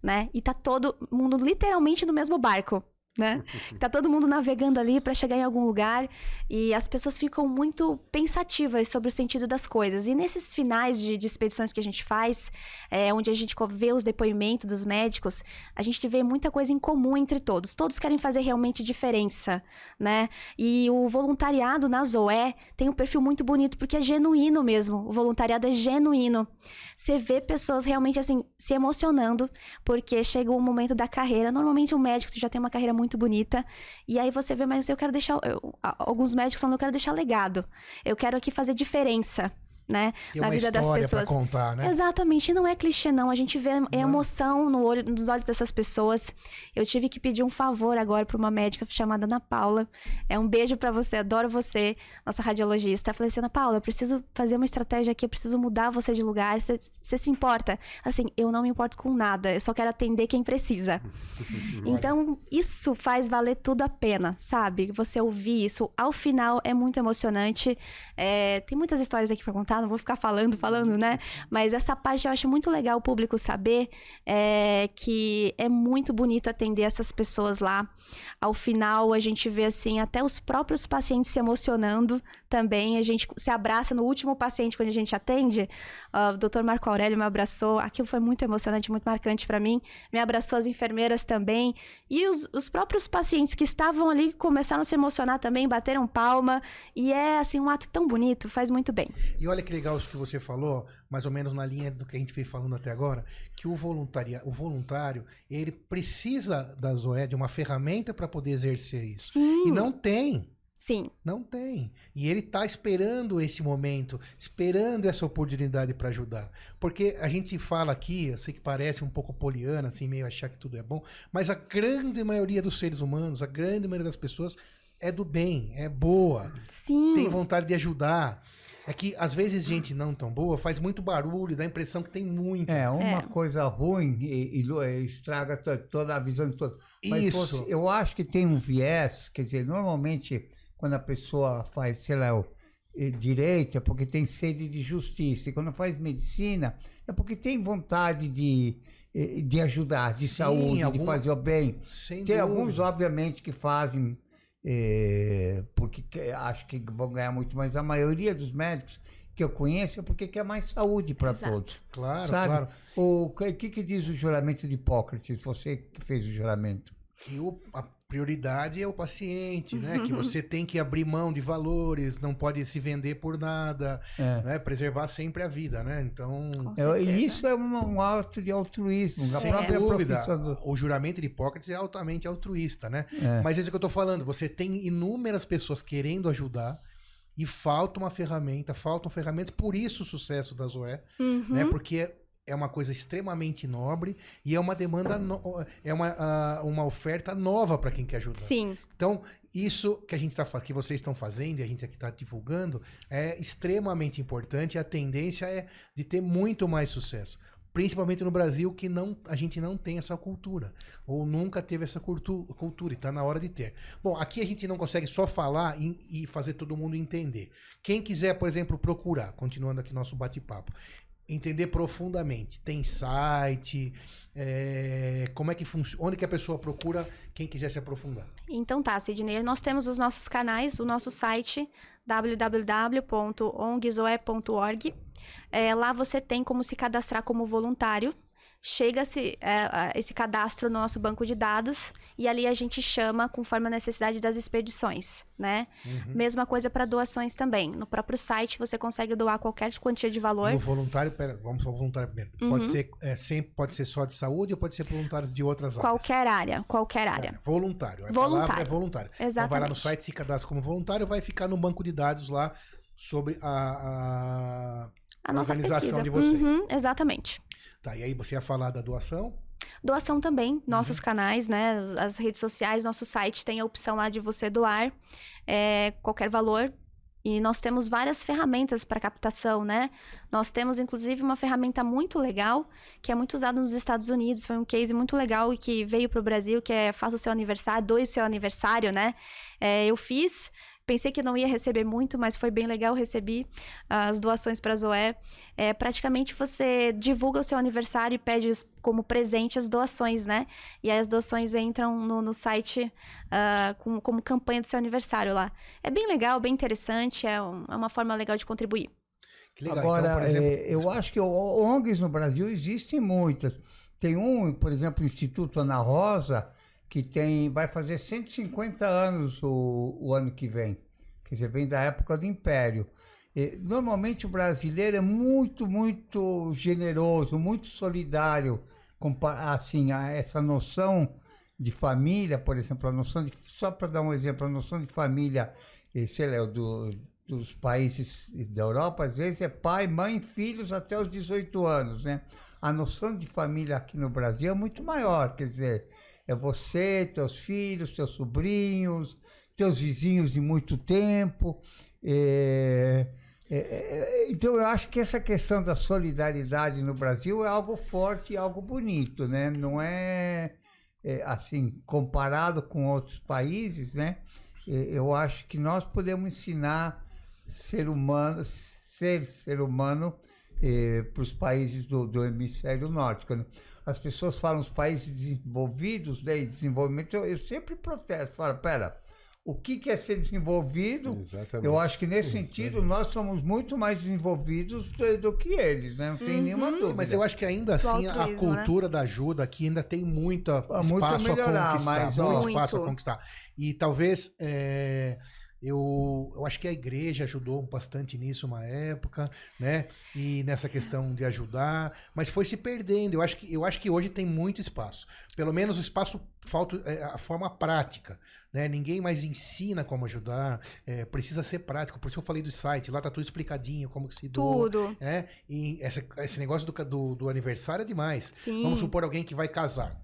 Speaker 4: né? E tá todo mundo literalmente no mesmo barco, né? Tá todo mundo navegando ali para chegar em algum lugar e as pessoas ficam muito pensativas sobre o sentido das coisas. E nesses finais de, de expedições que a gente faz, é, onde a gente vê os depoimentos dos médicos, a gente vê muita coisa em comum entre todos. Todos querem fazer realmente diferença, né? E o voluntariado na Zoé tem um perfil muito bonito porque é genuíno mesmo. O voluntariado é genuíno. Você vê pessoas realmente assim se emocionando porque chega um momento da carreira. Normalmente um médico já tem uma carreira muito bonita e aí você vê, mas eu quero deixar eu- alguns médicos falando, eu quero deixar legado. Eu quero aqui fazer diferença. Né?
Speaker 2: Tem
Speaker 4: na vida das
Speaker 2: história pra
Speaker 4: pessoas.
Speaker 2: contar, né?
Speaker 4: Exatamente, não é clichê, não. A gente vê
Speaker 2: Não é?
Speaker 4: emoção no olho, nos olhos dessas pessoas. Eu tive que pedir um favor agora para uma médica chamada Ana Paula. É um beijo para você, adoro você, nossa radiologista. Eu falei assim, Ana Paula, eu preciso fazer uma estratégia aqui, eu preciso mudar você de lugar. Você se importa? Assim, eu não me importo com nada, eu só quero atender quem precisa. Então, isso faz valer tudo a pena, sabe? Você ouvir isso ao final é muito emocionante. É, tem muitas histórias aqui pra contar, não vou ficar falando, falando, né? Mas essa parte eu acho muito legal o público saber é, que é muito bonito atender essas pessoas lá. Ao final, a gente vê, assim, até os próprios pacientes se emocionando também. A gente se abraça no último paciente quando a gente atende. Ah, o doutor Marco Aurélio me abraçou. Aquilo foi muito emocionante, muito marcante pra mim. Me abraçou as enfermeiras também. E os, os próprios pacientes que estavam ali começaram a se emocionar também, bateram palma. E é, assim, um ato tão bonito, faz muito bem.
Speaker 2: E olha que legal isso que você falou, mais ou menos na linha do que a gente veio falando até agora, que o, voluntaria, o voluntário, ele precisa da Zoé de uma ferramenta para poder exercer isso.
Speaker 4: Sim.
Speaker 2: E não tem.
Speaker 4: Sim.
Speaker 2: Não tem. E ele tá esperando esse momento, esperando essa oportunidade para ajudar. Porque a gente fala aqui, eu sei que parece um pouco poliana, assim, meio achar que tudo é bom, mas a grande maioria dos seres humanos, a grande maioria das pessoas é do bem, é boa,
Speaker 4: Sim.
Speaker 2: tem vontade de ajudar. É que às vezes gente não tão boa faz muito barulho, dá a impressão que tem muito.
Speaker 3: É, uma
Speaker 4: É.
Speaker 3: coisa ruim e, e e estraga to- toda a visão de todo. Mas
Speaker 2: Isso.
Speaker 3: eu acho que tem um viés, quer dizer, normalmente quando a pessoa faz, sei lá, o- eh, direito é porque tem sede de justiça. E quando faz medicina é porque tem vontade de, eh, de ajudar, de
Speaker 2: Sim,
Speaker 3: saúde, de
Speaker 2: alguma-
Speaker 3: fazer o bem.
Speaker 2: Sem
Speaker 3: Tem
Speaker 2: dúvida.
Speaker 3: alguns, obviamente, que fazem eh, porque que- acho que vão ganhar muito, mas a maioria dos médicos que eu conheço é porque quer mais saúde para todos.
Speaker 2: Claro,
Speaker 3: Sabe?
Speaker 2: claro.
Speaker 3: O que, que, que diz o juramento de Hipócrates? Você que fez o juramento.
Speaker 2: Que o- a prioridade é o paciente, né?
Speaker 3: Uhum.
Speaker 2: Que você tem que abrir mão de valores, não pode se vender por nada,
Speaker 3: É.
Speaker 2: né? Preservar sempre a vida, né? Então,
Speaker 3: É, isso é um, um ato de altruísmo. A
Speaker 2: sem
Speaker 3: própria
Speaker 2: dúvida,
Speaker 3: do...
Speaker 2: o juramento de Hipócrates é altamente altruísta, né?
Speaker 3: É.
Speaker 2: Mas é isso que eu tô falando, você tem inúmeras pessoas querendo ajudar e falta uma ferramenta, faltam ferramentas, por isso o sucesso da Zoé,
Speaker 4: Uhum.
Speaker 2: né? Porque é uma coisa extremamente nobre e é uma demanda, no- é uma, ah, uma oferta nova para quem quer ajudar.
Speaker 4: Sim.
Speaker 2: Então, isso que a gente tá, fa- que vocês estão fazendo e a gente aqui está divulgando é extremamente importante. A tendência é de ter muito mais sucesso. Principalmente no Brasil, que não, a gente não tem essa cultura. Ou nunca teve essa cultu- cultura, e está na hora de ter. Bom, aqui a gente não consegue só falar e, e fazer todo mundo entender. Quem quiser, por exemplo, procurar, continuando aqui nosso bate-papo, entender profundamente. Tem site, é, como é que funciona, onde que a pessoa procura quem quiser se aprofundar.
Speaker 4: Então tá, Sidney, nós temos os nossos canais, o nosso site www.ongzoe.org. É, lá você tem como se cadastrar como voluntário. Chega-se é, a- esse cadastro no nosso banco de dados e ali a gente chama conforme a necessidade das expedições, né?
Speaker 2: Uhum.
Speaker 4: Mesma coisa para doações também. No próprio site você consegue doar qualquer quantia de valor.
Speaker 2: E o voluntário, pera, vamos ao voluntário primeiro.
Speaker 4: Uhum.
Speaker 2: Pode ser é, sempre, pode ser só de saúde ou pode ser voluntários de outras áreas?
Speaker 4: Qualquer área, qualquer área.
Speaker 2: É, voluntário. A
Speaker 4: Voluntário.
Speaker 2: palavra é voluntário. Então
Speaker 4: Exatamente.
Speaker 2: vai lá no site, se cadastra como voluntário, vai ficar no banco de dados lá sobre a, a,
Speaker 4: A nossa
Speaker 2: organização
Speaker 4: pesquisa.
Speaker 2: de vocês.
Speaker 4: Uhum, exatamente.
Speaker 2: Tá, e aí você ia falar da doação?
Speaker 4: Doação também, nossos canais, né? As redes sociais, nosso site tem a opção lá de você doar é, qualquer valor. E nós temos várias ferramentas para captação, né? Nós temos, inclusive, uma ferramenta muito legal, que é muito usada nos Estados Unidos. Foi um case muito legal e que veio para o Brasil, que é Faça o seu aniversário, doe o seu aniversário, né? É, eu fiz, pensei que não ia receber muito, mas foi bem legal, recebi as doações para a Zoé. É, praticamente você divulga o seu aniversário e pede os- como presente as doações, né? E aí as doações entram no, no site ah, com- como campanha do seu aniversário lá. É bem legal, bem interessante, é, um- é uma forma legal de contribuir.
Speaker 2: Que legal.
Speaker 3: Agora,
Speaker 2: então, exemplo,
Speaker 3: eh, eu acho que o- ONGs no Brasil existem muitas. Tem um, por exemplo, o Instituto Ana Rosa, que tem, vai fazer 150 anos o, o ano que vem. Quer dizer, vem da época do Império. Eh, Normalmente o brasileiro é muito, muito generoso, muito solidário, assim, a essa noção de família, por exemplo, a noção de, só para dar um exemplo, a noção de família, sei lá, do, dos países da Europa, às vezes é pai, mãe, filhos até os 18 anos, né? A noção de família aqui no Brasil é muito maior, quer dizer, é você, teus filhos, teus sobrinhos, teus vizinhos de muito tempo. É, é, é, então eu acho que essa questão da solidariedade no Brasil é algo forte, algo bonito, né? Não é, é assim comparado com outros países, né? É, eu acho que nós podemos ensinar ser humano, ser ser humano eh, para os países do, do, hemisfério norte. As pessoas falam os países desenvolvidos, né, desenvolvimento, eu, eu sempre protesto, falo, pera, o que, que é ser desenvolvido? Exatamente. Eu acho que nesse sentido nós somos muito mais desenvolvidos do, do que eles, né? Não tem uhum. nenhuma dúvida.
Speaker 2: Mas eu acho que ainda assim a né? cultura né? da ajuda aqui ainda tem muita espaço muito a, melhorar, a conquistar, mas, muito, muito espaço a conquistar. E talvez é, eu, eu acho que a igreja ajudou bastante nisso uma época, né? E nessa questão de ajudar, mas foi se perdendo. Eu acho que, eu acho que hoje tem muito espaço. Pelo menos o espaço falta é, a forma prática. Né? Ninguém mais ensina como ajudar, é, precisa ser prático. Por isso eu falei do site, lá tá tudo explicadinho, como que se doa. Tudo. Né? E esse, esse negócio do, do, do, aniversário é demais. Sim. Vamos supor alguém que vai casar.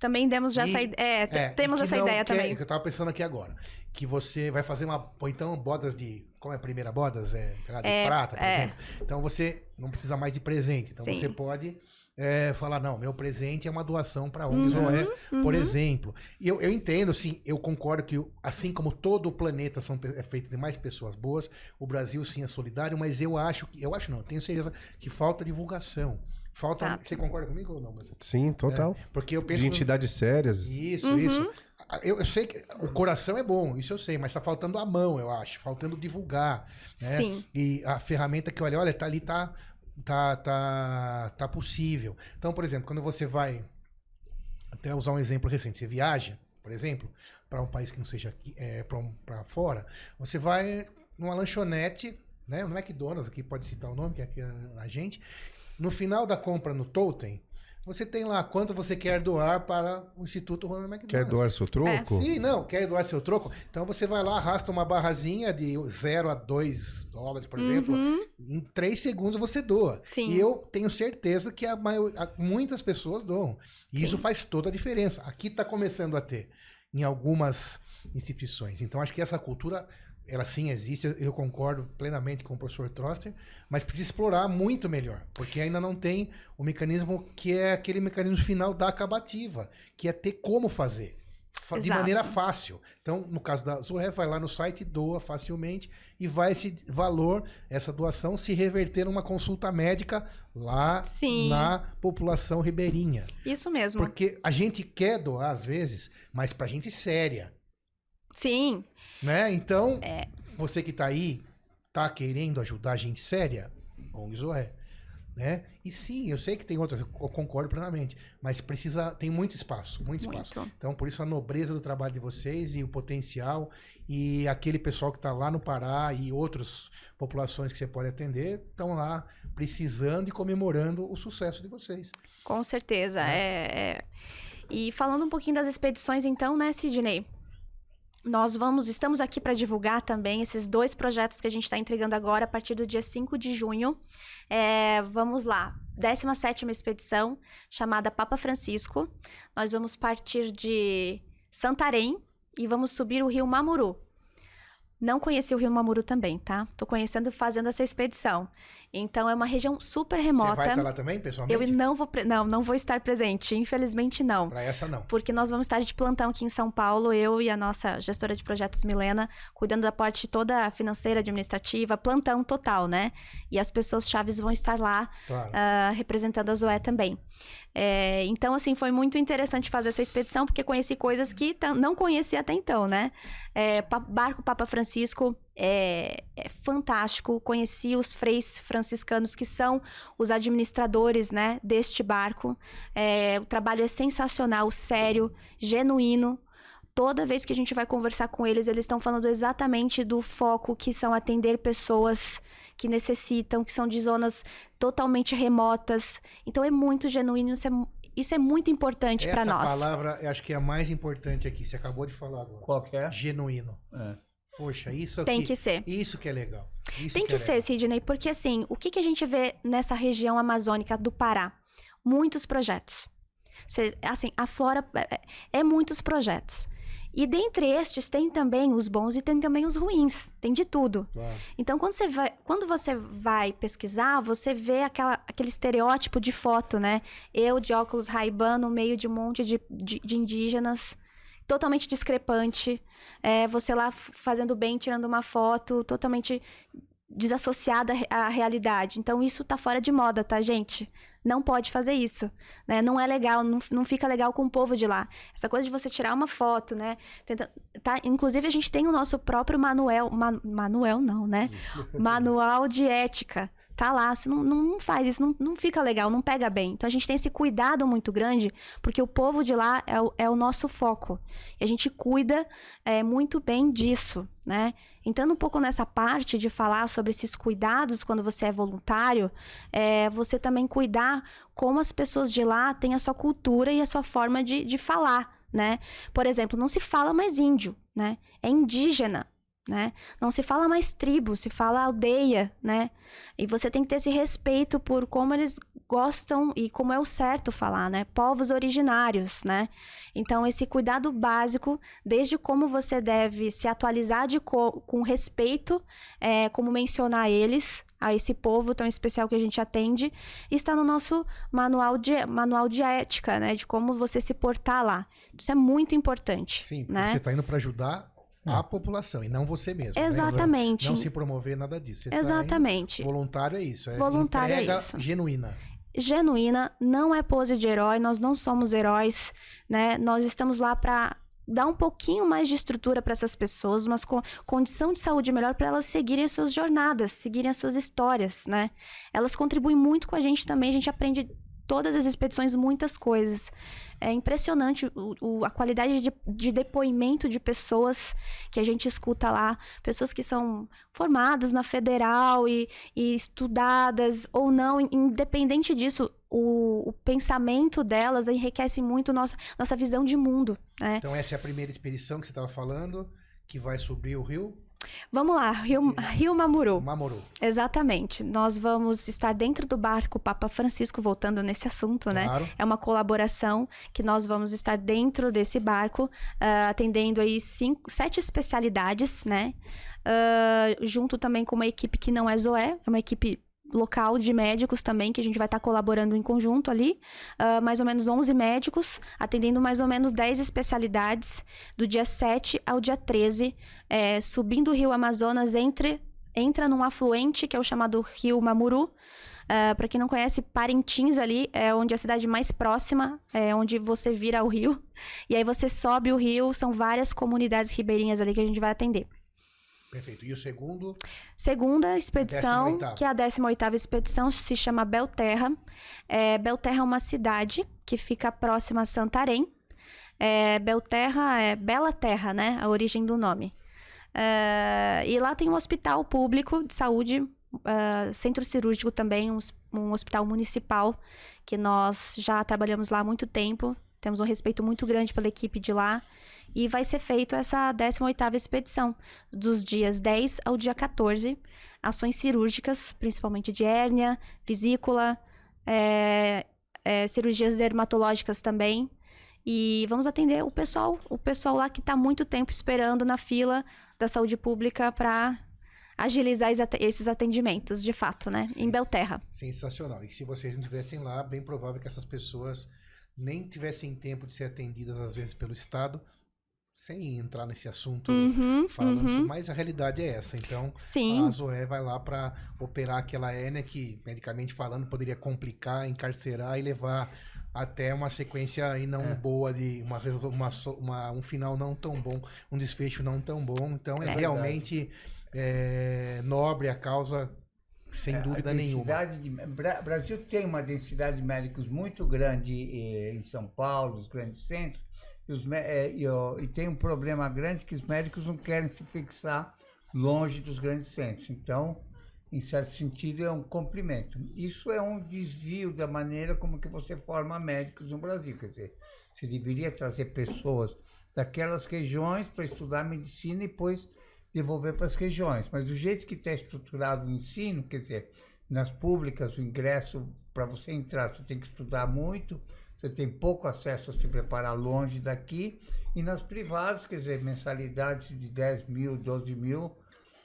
Speaker 4: Também demos já e, essa ideia. É, é, temos essa ideia quer, também.
Speaker 2: Que eu tava pensando aqui agora. Que você vai fazer uma. Ou então bodas de. Como é a primeira bodas? É, de é, prata, por é. exemplo. Então você não precisa mais de presente. Então Sim. você pode é, falar, não, meu presente é uma doação para a ONG uhum, Zoé, uhum. por exemplo. E eu, eu entendo, sim, eu concordo que assim como todo o planeta são, é feito de mais pessoas boas, o Brasil sim é solidário, mas eu acho que, eu acho não, tenho certeza que falta divulgação. Falta. Exato. Você concorda comigo ou não? Mas...
Speaker 1: Sim, total.
Speaker 2: É, porque eu penso.
Speaker 1: De entidades sérias.
Speaker 2: Isso, uhum. isso. Eu, eu, sei que o coração é bom, isso eu sei, mas está faltando a mão, eu acho. Faltando divulgar. Né? Sim. E a ferramenta que olha, olha, tá ali, tá tá, tá, tá possível. Então, por exemplo, quando você vai, até usar um exemplo recente, você viaja, por exemplo, para um país que não seja aqui, é, para um, fora, você vai numa lanchonete, né, no McDonald's, aqui pode citar o nome, que é aqui a, a gente, no final da compra no Totem, você tem lá quanto você quer doar para o Instituto Ronald McDonald.
Speaker 1: Quer doar seu troco? É.
Speaker 2: Sim, não, quer doar seu troco. Então você vai lá, arrasta uma barrazinha de 0 a 2 dólares, por uhum. exemplo. Em 3 segundos você doa. Sim. E eu tenho certeza que a maior, a, muitas pessoas doam. E Sim. isso faz toda a diferença. Aqui está começando a ter em algumas instituições. Então acho que essa cultura ela sim existe, eu concordo plenamente com o professor Troster, mas precisa explorar muito melhor, porque ainda não tem o mecanismo que é aquele mecanismo final da acabativa, que é ter como fazer. De Exato. maneira fácil. Então, no caso da Zoé, vai lá no site, doa facilmente e vai esse valor, essa doação, se reverter numa consulta médica lá Sim. na população ribeirinha.
Speaker 4: Isso mesmo.
Speaker 2: Porque a gente quer doar às vezes, mas pra gente séria.
Speaker 4: Sim.
Speaker 2: Né? Então, é. você que tá aí, tá querendo ajudar gente séria, ONG Zoé. Né? E sim, eu sei que tem outras, eu concordo plenamente, mas precisa, tem muito espaço, muito, muito. espaço. Então, por isso a nobreza do trabalho de vocês e o potencial e aquele pessoal que está lá no Pará e outras populações que você pode atender estão lá precisando e comemorando o sucesso de vocês.
Speaker 4: Com certeza. Né? É, é... E falando um pouquinho das expedições, então, né, Sidney? Nós vamos, estamos aqui para divulgar também esses dois projetos que a gente está entregando agora a partir do dia 5 de junho. É, vamos lá, 17 expedição chamada Papa Francisco. Nós vamos partir de Santarém e vamos subir o rio Mamuru. Não conheci o Rio Mamuru também, tá? Tô conhecendo fazendo essa expedição. Então é uma região super remota. Você vai
Speaker 2: estar lá também, pessoalmente?
Speaker 4: Eu não vou, não, não vou estar presente, infelizmente não.
Speaker 2: Para essa não.
Speaker 4: Porque nós vamos estar de plantão aqui em São Paulo, eu e a nossa gestora de projetos Milena, cuidando da parte toda financeira, administrativa, plantão total, né? E as pessoas chaves vão estar lá claro. uh, representando a Zoé também. É, então, assim, foi muito interessante fazer essa expedição, porque conheci coisas que não conhecia até então, né? É, barco Papa Francisco é, é, fantástico. Conheci os freis franciscanos, que são os administradores né, deste barco. É, o trabalho é sensacional, sério, genuíno toda vez que a gente vai conversar com eles, eles estão falando exatamente do foco que são atender pessoas que necessitam, que são de zonas totalmente remotas. Então é muito genuíno, isso é, isso é muito importante para nós.
Speaker 2: Essa palavra, eu acho que é a mais importante aqui. Você acabou de falar agora.
Speaker 3: Qual que é?
Speaker 2: Genuíno.
Speaker 3: É.
Speaker 2: Poxa, isso
Speaker 4: Tem
Speaker 2: aqui-
Speaker 4: que ser.
Speaker 2: Isso que é legal. Isso
Speaker 4: Tem
Speaker 2: que,
Speaker 4: que
Speaker 2: é
Speaker 4: ser,
Speaker 2: legal.
Speaker 4: Sidney, porque assim, o que, que a gente vê nessa região amazônica do Pará? Muitos projetos. Cê- assim, a flora é, é- é muitos projetos. E dentre estes tem também os bons e tem também os ruins. Tem de tudo.
Speaker 2: Claro.
Speaker 4: Então, quando você vai, quando você vai pesquisar, você vê aquela, aquele estereótipo de foto, né? Eu de óculos Ray-Ban no meio de um monte de, de, de indígenas, totalmente discrepante. É, você lá fazendo bem, tirando uma foto, totalmente desassociada à realidade. Então, isso tá fora de moda, tá, gente? Não pode fazer isso, né? Não é legal, não, não fica legal com o povo de lá. Essa coisa de você tirar uma foto, né? Tenta, tá, inclusive, a gente tem o nosso próprio manual, ma- manual não, né? Manual de ética. Tá lá, você não, não, não faz isso, não, não fica legal, não pega bem. Então a gente tem esse cuidado muito grande, porque o povo de lá é o, é o nosso foco. E a gente cuida é, muito bem disso, né? Entrando um pouco nessa parte de falar sobre esses cuidados quando você é voluntário, é você também cuidar como as pessoas de lá têm a sua cultura e a sua forma de, de falar, né? Por exemplo, não se fala mais índio, né? É indígena, né? Não se fala mais tribo, se fala aldeia, né? E você tem que ter esse respeito por como eles gostam e como é o certo falar, né? Povos originários, né? Então, esse cuidado básico, desde como você deve se atualizar de co- com respeito, é, como mencionar eles, a esse povo tão especial que a gente atende, está no nosso manual de, manual de ética, né? De como você se portar lá. Isso é muito importante,
Speaker 2: Sim,
Speaker 4: né?
Speaker 2: você está indo para ajudar a população e não você mesmo. né?
Speaker 4: Exatamente.
Speaker 2: Não se promover nada disso. Você tá
Speaker 4: Exatamente.
Speaker 2: voluntário é isso. É
Speaker 4: Voluntário é isso.
Speaker 2: genuína.
Speaker 4: genuína, não é pose de herói, nós não somos heróis, né? Nós estamos lá para dar um pouquinho mais de estrutura para essas pessoas, uma co- condição de saúde melhor para elas seguirem as suas jornadas, seguirem as suas histórias, né? Elas contribuem muito com a gente também, a gente aprende todas as expedições muitas coisas. É impressionante o- o- a qualidade de, de depoimento de pessoas que a gente escuta lá, pessoas que são formadas na federal e, e estudadas ou não, independente disso, o, o pensamento delas enriquece muito nossa, nossa visão de mundo, né?
Speaker 2: Então essa é a primeira expedição que você estava falando, que vai subir o rio
Speaker 4: Vamos lá, Rio, Rio Mamuru.
Speaker 2: Mamoru.
Speaker 4: Exatamente. Nós vamos estar dentro do barco Papa Francisco, voltando nesse assunto, né?
Speaker 2: Claro.
Speaker 4: É uma colaboração que nós vamos estar dentro desse barco, ah, atendendo aí cinco, sete especialidades, né? Ah, junto também com uma equipe que não é Zoé, é uma equipe local de médicos também, que a gente vai estar colaborando em conjunto ali. Ah, mais ou menos 11 médicos, atendendo mais ou menos 10 especialidades, do dia 7 ao dia 13, eh, subindo o rio Amazonas entre entra num afluente que é o chamado Rio Mamuru. para quem não conhece, Parintins ali é onde é a cidade mais próxima, é onde você vira o rio. E aí você sobe o rio, são várias comunidades ribeirinhas ali que a gente vai atender.
Speaker 2: Perfeito. E o segundo,
Speaker 4: Segunda expedição,
Speaker 2: 18ª.
Speaker 4: que é a 18ª expedição, se chama Belterra. É, Belterra é uma cidade que fica próxima a Santarém. É, Belterra é Bela Terra, né? A origem do nome. É, e lá tem um hospital público de saúde, é, centro cirúrgico também, um, um hospital municipal, que nós já trabalhamos lá há muito tempo. Temos um respeito muito grande pela equipe de lá. E vai ser feito essa 18ª expedição, dos dias 10 ao dia 14. Ações cirúrgicas, principalmente de hérnia, vesícula, é, é, cirurgias dermatológicas também. E vamos atender o pessoal, o pessoal lá que está muito tempo esperando na fila da saúde pública para agilizar es- esses atendimentos, de fato, né?
Speaker 2: Sim.
Speaker 4: Em Belterra.
Speaker 2: sensacional. E se vocês não estivessem lá, bem provável que essas pessoas nem tivessem tempo de ser atendidas, às vezes, pelo Estado, sem entrar nesse assunto
Speaker 4: Uhum,
Speaker 2: falando,
Speaker 4: uhum.
Speaker 2: mas a realidade é essa. Então,
Speaker 4: Sim,
Speaker 2: a Zoé vai lá para operar aquela hérnia que, medicamente falando, poderia complicar, encarcerar e levar até uma sequência aí não
Speaker 3: É.
Speaker 2: boa de uma, uma, so- uma- um final não tão bom, um desfecho não tão bom. Então é,
Speaker 3: É
Speaker 2: realmente é, nobre a causa, sem
Speaker 3: É,
Speaker 2: dúvida nenhuma.
Speaker 3: densidade de- Bra- Brasil tem uma densidade de médicos muito grande eh, em São Paulo, os grandes centros, os eh, e, ó, e tem um problema grande que os médicos não querem se fixar longe dos grandes centros. Então, em certo sentido, é um comprimento. Isso é um desvio da maneira como que você forma médicos no Brasil. Quer dizer, você deveria trazer pessoas daquelas regiões para estudar medicina e depois devolver para as regiões. Mas do jeito que está estruturado o ensino, quer dizer, nas públicas, o ingresso, para você entrar, você tem que estudar muito, você tem pouco acesso a se preparar longe daqui, e nas privadas, quer dizer, mensalidades de 10 mil, 12 mil,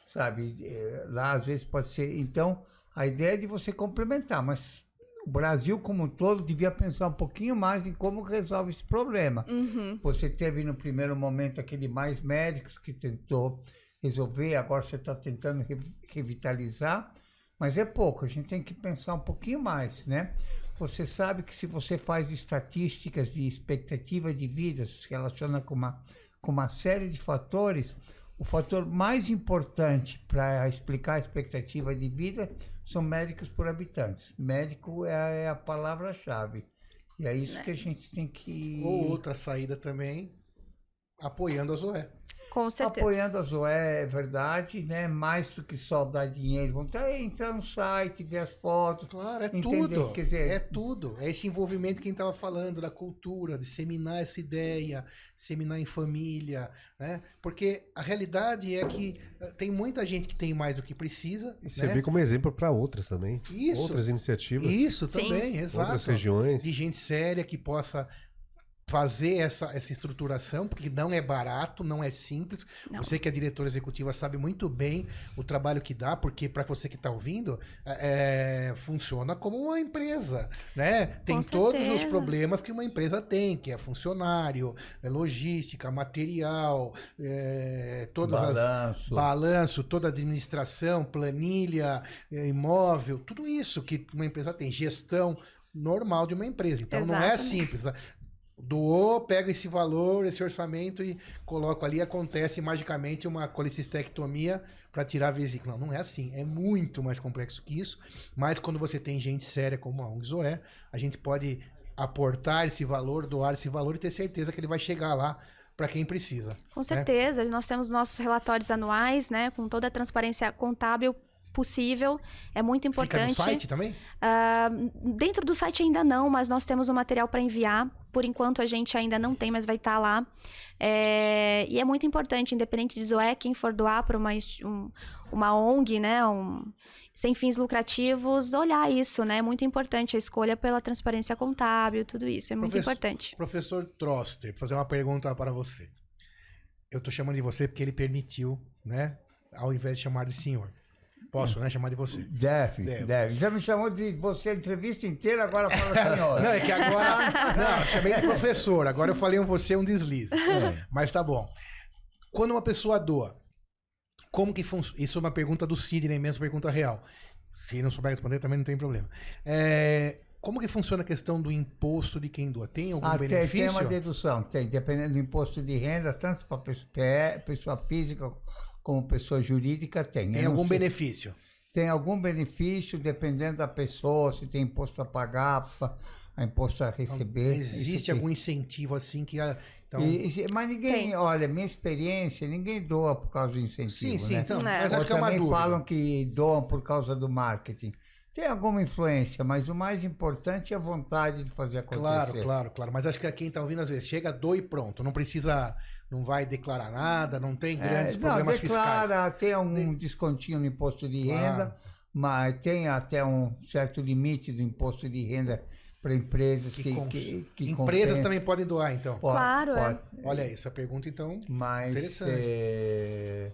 Speaker 3: sabe? Eh, Lá às vezes pode ser. Então, a ideia é de você complementar, mas o Brasil como um todo devia pensar um pouquinho mais em como resolve esse problema.
Speaker 4: Uhum.
Speaker 3: Você teve no primeiro momento aquele mais médicos que tentou resolver, agora você está tentando re- revitalizar, mas é pouco, a gente tem que pensar um pouquinho mais, né? Você sabe que se você faz estatísticas de expectativa de vida, se relaciona com uma, com uma série de fatores, o fator mais importante para explicar a expectativa de vida são médicos por habitantes. Médico é, a- é a palavra-chave. E é isso que a gente tem que.
Speaker 2: Ou outra saída também, apoiando a Zoé.
Speaker 4: Com certeza.
Speaker 3: Apoiando a Zoé, é verdade, né? Mais do que só dar dinheiro. Vão ter, entrar no site, ver as fotos.
Speaker 2: Claro, é
Speaker 3: Entender,
Speaker 2: tudo.
Speaker 3: quer dizer-
Speaker 2: é tudo. É esse envolvimento que a gente estava falando, da cultura, disseminar essa ideia, disseminar em família, né? Porque a realidade é que eh, tem muita gente que tem mais do que precisa,
Speaker 1: E
Speaker 2: né?
Speaker 1: servir como exemplo para outras também.
Speaker 2: Isso.
Speaker 1: Outras iniciativas.
Speaker 2: Isso
Speaker 4: Sim.
Speaker 2: também, exato.
Speaker 1: Outras regiões.
Speaker 2: De gente séria que possa fazer essa, essa estruturação, porque não é barato, não é simples.
Speaker 4: Não.
Speaker 2: Você que é diretora executiva sabe muito bem o trabalho que dá, porque para você que está ouvindo, é, é, funciona como uma empresa, né? Tem todos os problemas que uma empresa tem, que é funcionário, é logística, material, é, todas as
Speaker 3: Balanço.
Speaker 2: balanço, toda a administração, planilha, eh, imóvel, tudo isso que uma empresa tem, gestão normal de uma empresa. Então não é simples. Né? Doou, pega esse valor, esse orçamento e coloco ali, acontece magicamente uma colecistectomia para tirar a vesícula. Não, não é assim, é muito mais complexo que isso, mas quando você tem gente séria como a ONG Zoé, a gente pode aportar esse valor, doar esse valor e ter certeza que ele vai chegar lá para quem precisa.
Speaker 4: Com certeza, nós temos nossos relatórios anuais, né, com toda a transparência contábil possível. É muito
Speaker 2: Fica
Speaker 4: importante.
Speaker 2: no site também?
Speaker 4: Ah, dentro do site ainda não, mas nós temos o material para enviar. Por enquanto a gente ainda não tem, mas vai estar lá. É, e é muito importante, independente de Zoé, quem for doar para uma, um- uma ONG, né, um- sem fins lucrativos, olhar isso, né? É muito importante a escolha pela transparência contábil, tudo isso. É muito
Speaker 2: Professor-
Speaker 4: importante.
Speaker 2: Professor Troster, vou fazer uma pergunta para você. Eu tô chamando de você porque ele permitiu, né? Ao invés de chamar de senhor. Posso, né? Chamar de você.
Speaker 3: Deve,
Speaker 2: Deve.
Speaker 3: deve, Já me chamou de você a entrevista inteira, agora fala senhora.
Speaker 2: Não, é que agora. Não, eu chamei de professor. Agora eu falei um você, um deslize.
Speaker 3: É.
Speaker 2: Mas tá bom. Quando uma pessoa doa, como que funciona? Isso é uma pergunta do Sidney mesmo, pergunta real. Se não souber responder, também não tem problema. É, como que funciona a questão do imposto de quem doa? Tem algum
Speaker 3: Ah, tem,
Speaker 2: benefício?
Speaker 3: tem uma dedução, tem, dependendo do imposto de renda, tanto para pessoa física como pessoa jurídica, tem.
Speaker 2: Tem
Speaker 3: Eu não
Speaker 2: algum
Speaker 3: sei-
Speaker 2: benefício?
Speaker 3: Tem algum benefício, dependendo da pessoa, se tem imposto a pagar, pa- a imposto a receber. isso
Speaker 2: Existe algum incentivo assim que. a- Então,
Speaker 3: E- e- mas ninguém,
Speaker 4: Tem.
Speaker 3: olha, minha experiência, ninguém doa por causa do incentivo.
Speaker 2: sim, sim,
Speaker 3: né?
Speaker 2: então.
Speaker 4: É.
Speaker 2: Mas
Speaker 3: Ou
Speaker 2: acho que é uma
Speaker 3: também
Speaker 2: dúvida.
Speaker 3: falam que doam por causa do marketing. Tem alguma influência, mas o mais importante é a vontade de fazer acontecer.
Speaker 2: Claro, claro, claro. Mas acho que quem tá ouvindo às vezes chega, doa e pronto. Não precisa. Não vai declarar nada, não tem grandes
Speaker 3: É,
Speaker 2: problemas
Speaker 3: não,
Speaker 2: fiscais.
Speaker 3: declara, tem algum descontinho no imposto de
Speaker 2: Claro.
Speaker 3: renda, mas tem até um certo limite do imposto de renda para empresas
Speaker 2: Que
Speaker 3: que,
Speaker 2: cons-
Speaker 3: que, que
Speaker 2: Empresas também podem doar, então.
Speaker 3: Pode,
Speaker 4: Claro, é.
Speaker 3: pode.
Speaker 2: Olha aí, essa pergunta, então.
Speaker 3: Mas
Speaker 2: Interessante.
Speaker 3: é,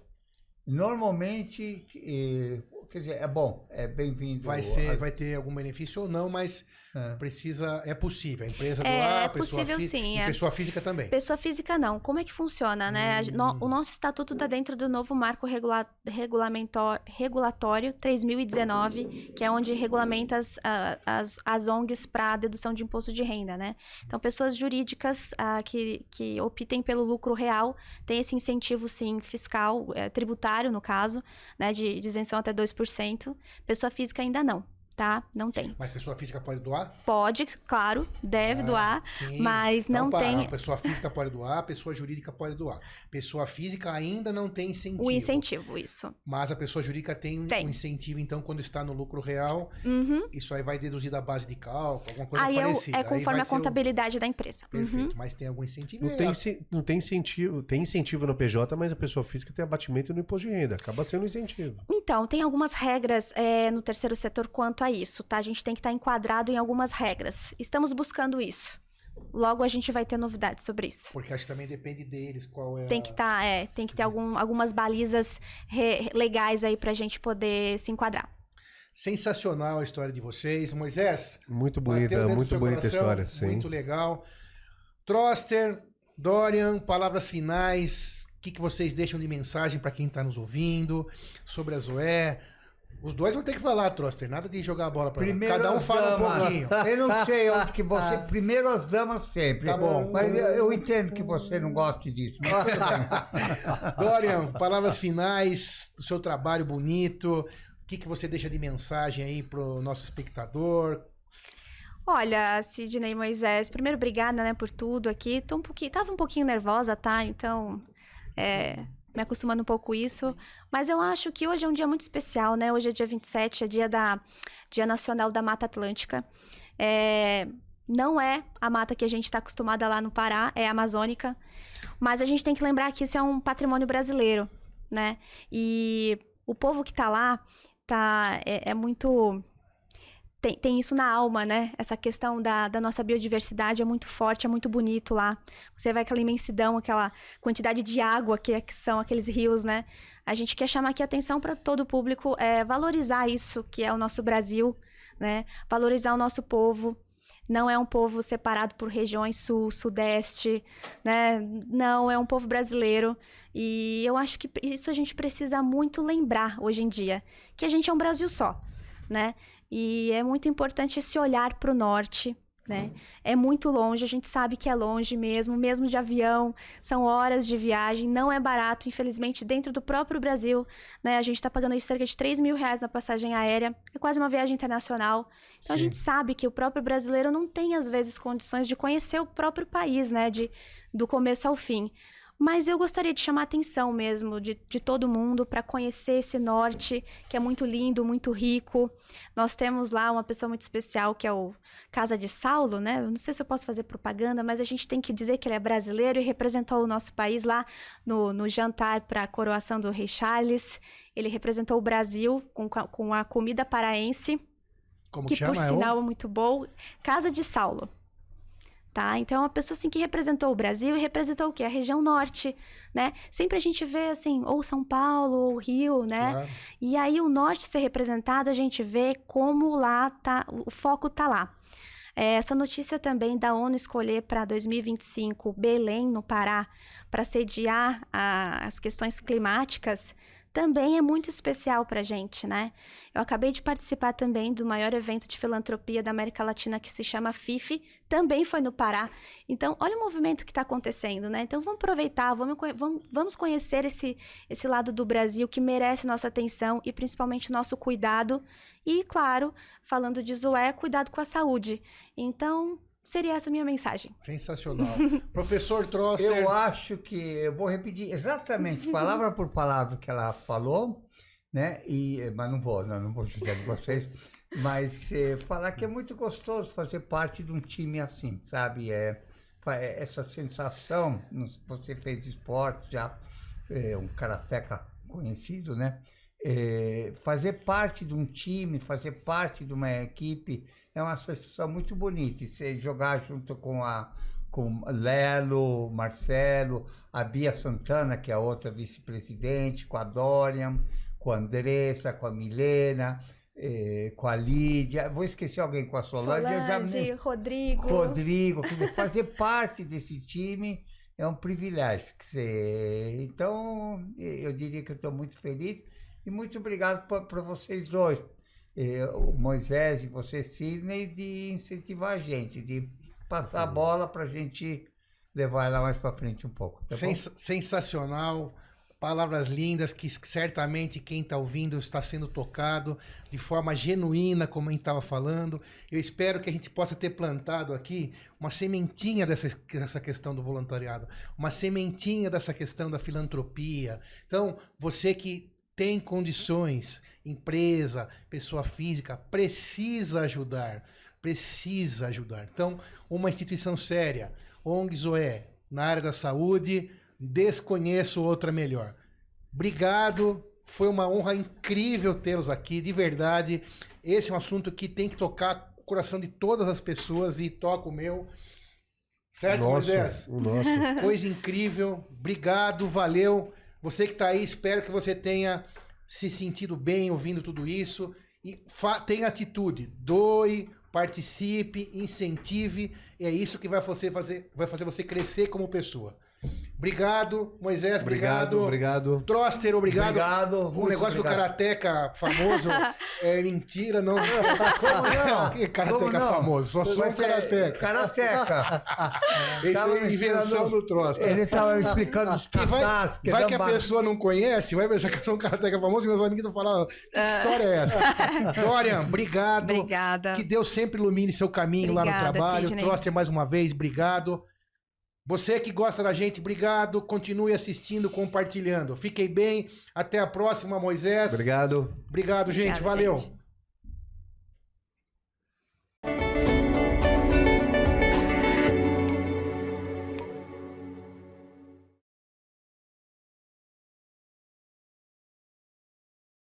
Speaker 3: normalmente, é, quer dizer, é bom, é bem-vindo.
Speaker 2: Vai, ser, vai ter algum benefício ou não, mas
Speaker 3: É.
Speaker 2: precisa. É possível. A empresa
Speaker 4: É,
Speaker 2: doar,
Speaker 4: é
Speaker 2: a pessoa
Speaker 4: possível sim, é.
Speaker 2: pessoa física também.
Speaker 4: Pessoa física não. Como é que funciona, né? A gen- no-
Speaker 2: Hum.
Speaker 4: o nosso estatuto está dentro do novo marco regula regulamento- regulatório 3019, que é onde regulamenta as, a- as, as ONGs para dedução de imposto de renda, né? Então, pessoas jurídicas que, que optem pelo lucro real têm esse incentivo, sim, fiscal, eh, tributário, no caso, né? De, de isenção até 2%. Pessoa física ainda não. Tá? Não tem.
Speaker 2: Mas pessoa física pode doar?
Speaker 4: Pode, claro, deve
Speaker 2: Ah,
Speaker 4: doar,
Speaker 2: sim.
Speaker 4: mas
Speaker 2: Então,
Speaker 4: não
Speaker 2: para,
Speaker 4: tem
Speaker 2: a Pessoa física pode doar, pessoa jurídica pode doar. Pessoa física ainda não tem incentivo.
Speaker 4: o incentivo, isso.
Speaker 2: Mas a pessoa jurídica tem,
Speaker 4: Tem.
Speaker 2: um incentivo, então, quando está no lucro real,
Speaker 4: Uhum.
Speaker 2: isso aí vai deduzir da base de cálculo, alguma coisa
Speaker 4: Aí é,
Speaker 2: parecida.
Speaker 4: é
Speaker 2: Aí
Speaker 4: conforme a
Speaker 2: ser o-
Speaker 4: contabilidade da empresa. Uhum.
Speaker 2: Perfeito, mas tem algum incentivo?
Speaker 1: Não
Speaker 2: É,
Speaker 1: tem, não tem incentivo, tem incentivo no PJ, mas a pessoa física tem abatimento no imposto de renda. Acaba sendo um incentivo.
Speaker 4: Então, tem algumas regras é, no terceiro setor quanto a isso, tá? A gente tem que estar enquadrado em algumas regras. Estamos buscando isso. Logo a gente vai ter novidades sobre isso.
Speaker 2: Porque acho que também depende deles qual é
Speaker 4: Tem que
Speaker 2: a...
Speaker 4: tá, é, tem que ter algum- algumas balizas re- legais aí pra gente poder se enquadrar.
Speaker 2: Sensacional a história de vocês. Moisés,
Speaker 1: Muito bonita, muito bonita a
Speaker 2: coração,
Speaker 1: história, sim.
Speaker 2: Muito legal. Troster, Dorian, palavras finais. O que, que vocês deixam de mensagem para quem está nos ouvindo sobre a Zoé? Os dois vão ter que falar, Troster. Nada de jogar a bola para
Speaker 3: Primeiro
Speaker 2: Cada um fala um
Speaker 3: damas.
Speaker 2: pouquinho.
Speaker 3: Eu não sei onde que você. Primeiro as damas sempre.
Speaker 2: Tá bom.
Speaker 3: Mas eu, eu entendo que você não goste disso.
Speaker 2: Dorian, palavras finais do seu trabalho bonito. O que, que você deixa de mensagem aí pro nosso espectador?
Speaker 4: Olha, Sidney Moisés, primeiro obrigada, né, por tudo aqui. Tô um pouquinho, tava um pouquinho nervosa, tá? Então, é, me acostumando um pouco com isso. Mas eu acho que hoje é um dia muito especial, né? Hoje é dia 27, é dia, da, dia Nacional da Mata Atlântica. É, não é a mata que a gente está acostumada lá no Pará, é a amazônica. Mas a gente tem que lembrar que isso é um patrimônio brasileiro, né? E o povo que tá lá tá, é, é muito tem, tem isso na alma, né? Essa questão da, da nossa biodiversidade é muito forte, é muito bonito lá. Você vai aquela imensidão, aquela quantidade de água que, que são aqueles rios, né? A gente quer chamar aqui a atenção para todo o público, é, valorizar isso que é o nosso Brasil, né? Valorizar o nosso povo. Não é um povo separado por regiões sul, sudeste, né? Não, é um povo brasileiro. E eu acho que isso a gente precisa muito lembrar hoje em dia, que a gente é um Brasil só, né? E é muito importante esse olhar para o norte, né? É muito longe, a gente sabe que é longe mesmo, mesmo de avião, são horas de viagem, não é barato, infelizmente, dentro do próprio Brasil, né? A gente está pagando aí cerca de 3 mil reais na passagem aérea, é quase uma viagem internacional. Então
Speaker 2: Sim.
Speaker 4: a gente sabe que o próprio brasileiro não tem, às vezes, condições de conhecer o próprio país, né? De, do começo ao fim. Mas eu gostaria de chamar a atenção mesmo de, de todo mundo para conhecer esse norte, que é muito lindo, muito rico. Nós temos lá uma pessoa muito especial, que é o Casa de Saulo, né? Não sei se eu posso fazer propaganda, mas a gente tem que dizer que ele é brasileiro e representou o nosso país lá no, no jantar para a coroação do rei Charles. Ele representou o Brasil com, com a comida paraense,
Speaker 2: Como
Speaker 4: que
Speaker 2: que
Speaker 4: por
Speaker 2: chama? É o-
Speaker 4: sinal é muito bom. Casa de Saulo. Tá? Então, é uma pessoa assim que representou o Brasil e representou o quê? A região norte, né? Sempre a gente vê assim, ou São Paulo, ou Rio, né?
Speaker 2: Claro.
Speaker 4: E aí o norte ser representado, a gente vê como lá tá, o foco tá lá. É, Essa notícia também da ONU escolher para 2025 Belém, no Pará, para sediar a- as questões climáticas, também é muito especial para gente, né? Eu acabei de participar também do maior evento de filantropia da América Latina que se chama FIFE, também foi no Pará. Então, olha o movimento que está acontecendo, né? Então, vamos aproveitar, vamos, vamos conhecer esse, esse lado do Brasil que merece nossa atenção e principalmente nosso cuidado. E, claro, falando de Zoé, cuidado com a saúde. Então, seria essa a minha mensagem.
Speaker 2: Sensacional. Professor Troster.
Speaker 3: Eu acho que eu vou repetir exatamente palavra por palavra que ela falou, né? E, mas não vou, não, não vou judiar de vocês. Mas eh, falar que é muito gostoso fazer parte de um time assim, sabe? É, é essa sensação, você fez esporte já, é um karateca conhecido, né? É, fazer parte de um time, fazer parte de uma equipe é uma sensação muito bonita. Você jogar junto com a com Lelo, Marcelo, a Bia Santana, que é a outra vice-presidente, com a Dorian, com a Andressa, com a Milena, eh, com a Lídia. Vou esquecer alguém com a Solange. já
Speaker 4: Solange,
Speaker 3: nem-
Speaker 4: Rodrigo.
Speaker 3: Rodrigo, dizer, fazer parte desse time é um privilégio. então, eu diria que eu estou muito feliz e muito obrigado para vocês dois, eh, o Moisés e você, Sidney, de incentivar a gente, de passar a bola para a gente levar ela mais para frente um pouco. Tá bom?
Speaker 2: Sens- sensacional. Palavras lindas que certamente quem está ouvindo está sendo tocado de forma genuína, como a gente estava falando. Eu espero que a gente possa ter plantado aqui uma sementinha dessa, dessa questão do voluntariado, uma sementinha dessa questão da filantropia. Então, você que tem condições, empresa, pessoa física, precisa ajudar. Precisa ajudar. Então, uma instituição séria, ONG Zoé, na área da saúde, desconheço outra melhor. Obrigado, foi uma honra incrível tê-los aqui, de verdade. Esse é um assunto que tem que tocar o coração de todas as pessoas e toca o meu. Certo, Moisés?
Speaker 1: o nosso.
Speaker 2: Coisa incrível. Obrigado, valeu. Você que está aí, espero que você tenha se sentido bem ouvindo tudo isso. E tenha atitude. Doe, participe, incentive. É isso que vai, você fazer, vai fazer você crescer como pessoa. Obrigado, Moisés.
Speaker 1: Obrigado,
Speaker 2: Obrigado.
Speaker 1: obrigado.
Speaker 2: Troster, obrigado.
Speaker 3: Obrigado.
Speaker 2: O
Speaker 3: muito
Speaker 2: negócio
Speaker 3: obrigado.
Speaker 2: do Karateca famoso é mentira, não. Como não? Que Karateca
Speaker 3: não?
Speaker 2: famoso? Só sou um
Speaker 3: ser
Speaker 2: Karateca.
Speaker 3: Karateca.
Speaker 2: Isso é invenção
Speaker 3: ensinando-
Speaker 2: do Troster.
Speaker 3: Ele estava explicando os
Speaker 2: Que vai,
Speaker 3: cartazes.
Speaker 2: vai que a pessoa não conhece, vai pensar que eu sou um karateca famoso e meus amigos vão falar: que história é essa? Dorian, obrigado.
Speaker 4: Obrigada.
Speaker 2: Que Deus sempre ilumine seu caminho lá no
Speaker 4: Obrigada,
Speaker 2: trabalho.
Speaker 4: Sidney.
Speaker 2: Troster, mais uma vez, obrigado. Você que gosta da gente, obrigado. Continue assistindo, compartilhando. Fiquem bem. Até a próxima, Moisés.
Speaker 1: Obrigado.
Speaker 2: Obrigado, gente.
Speaker 4: Obrigada,
Speaker 2: Valeu.
Speaker 4: gente.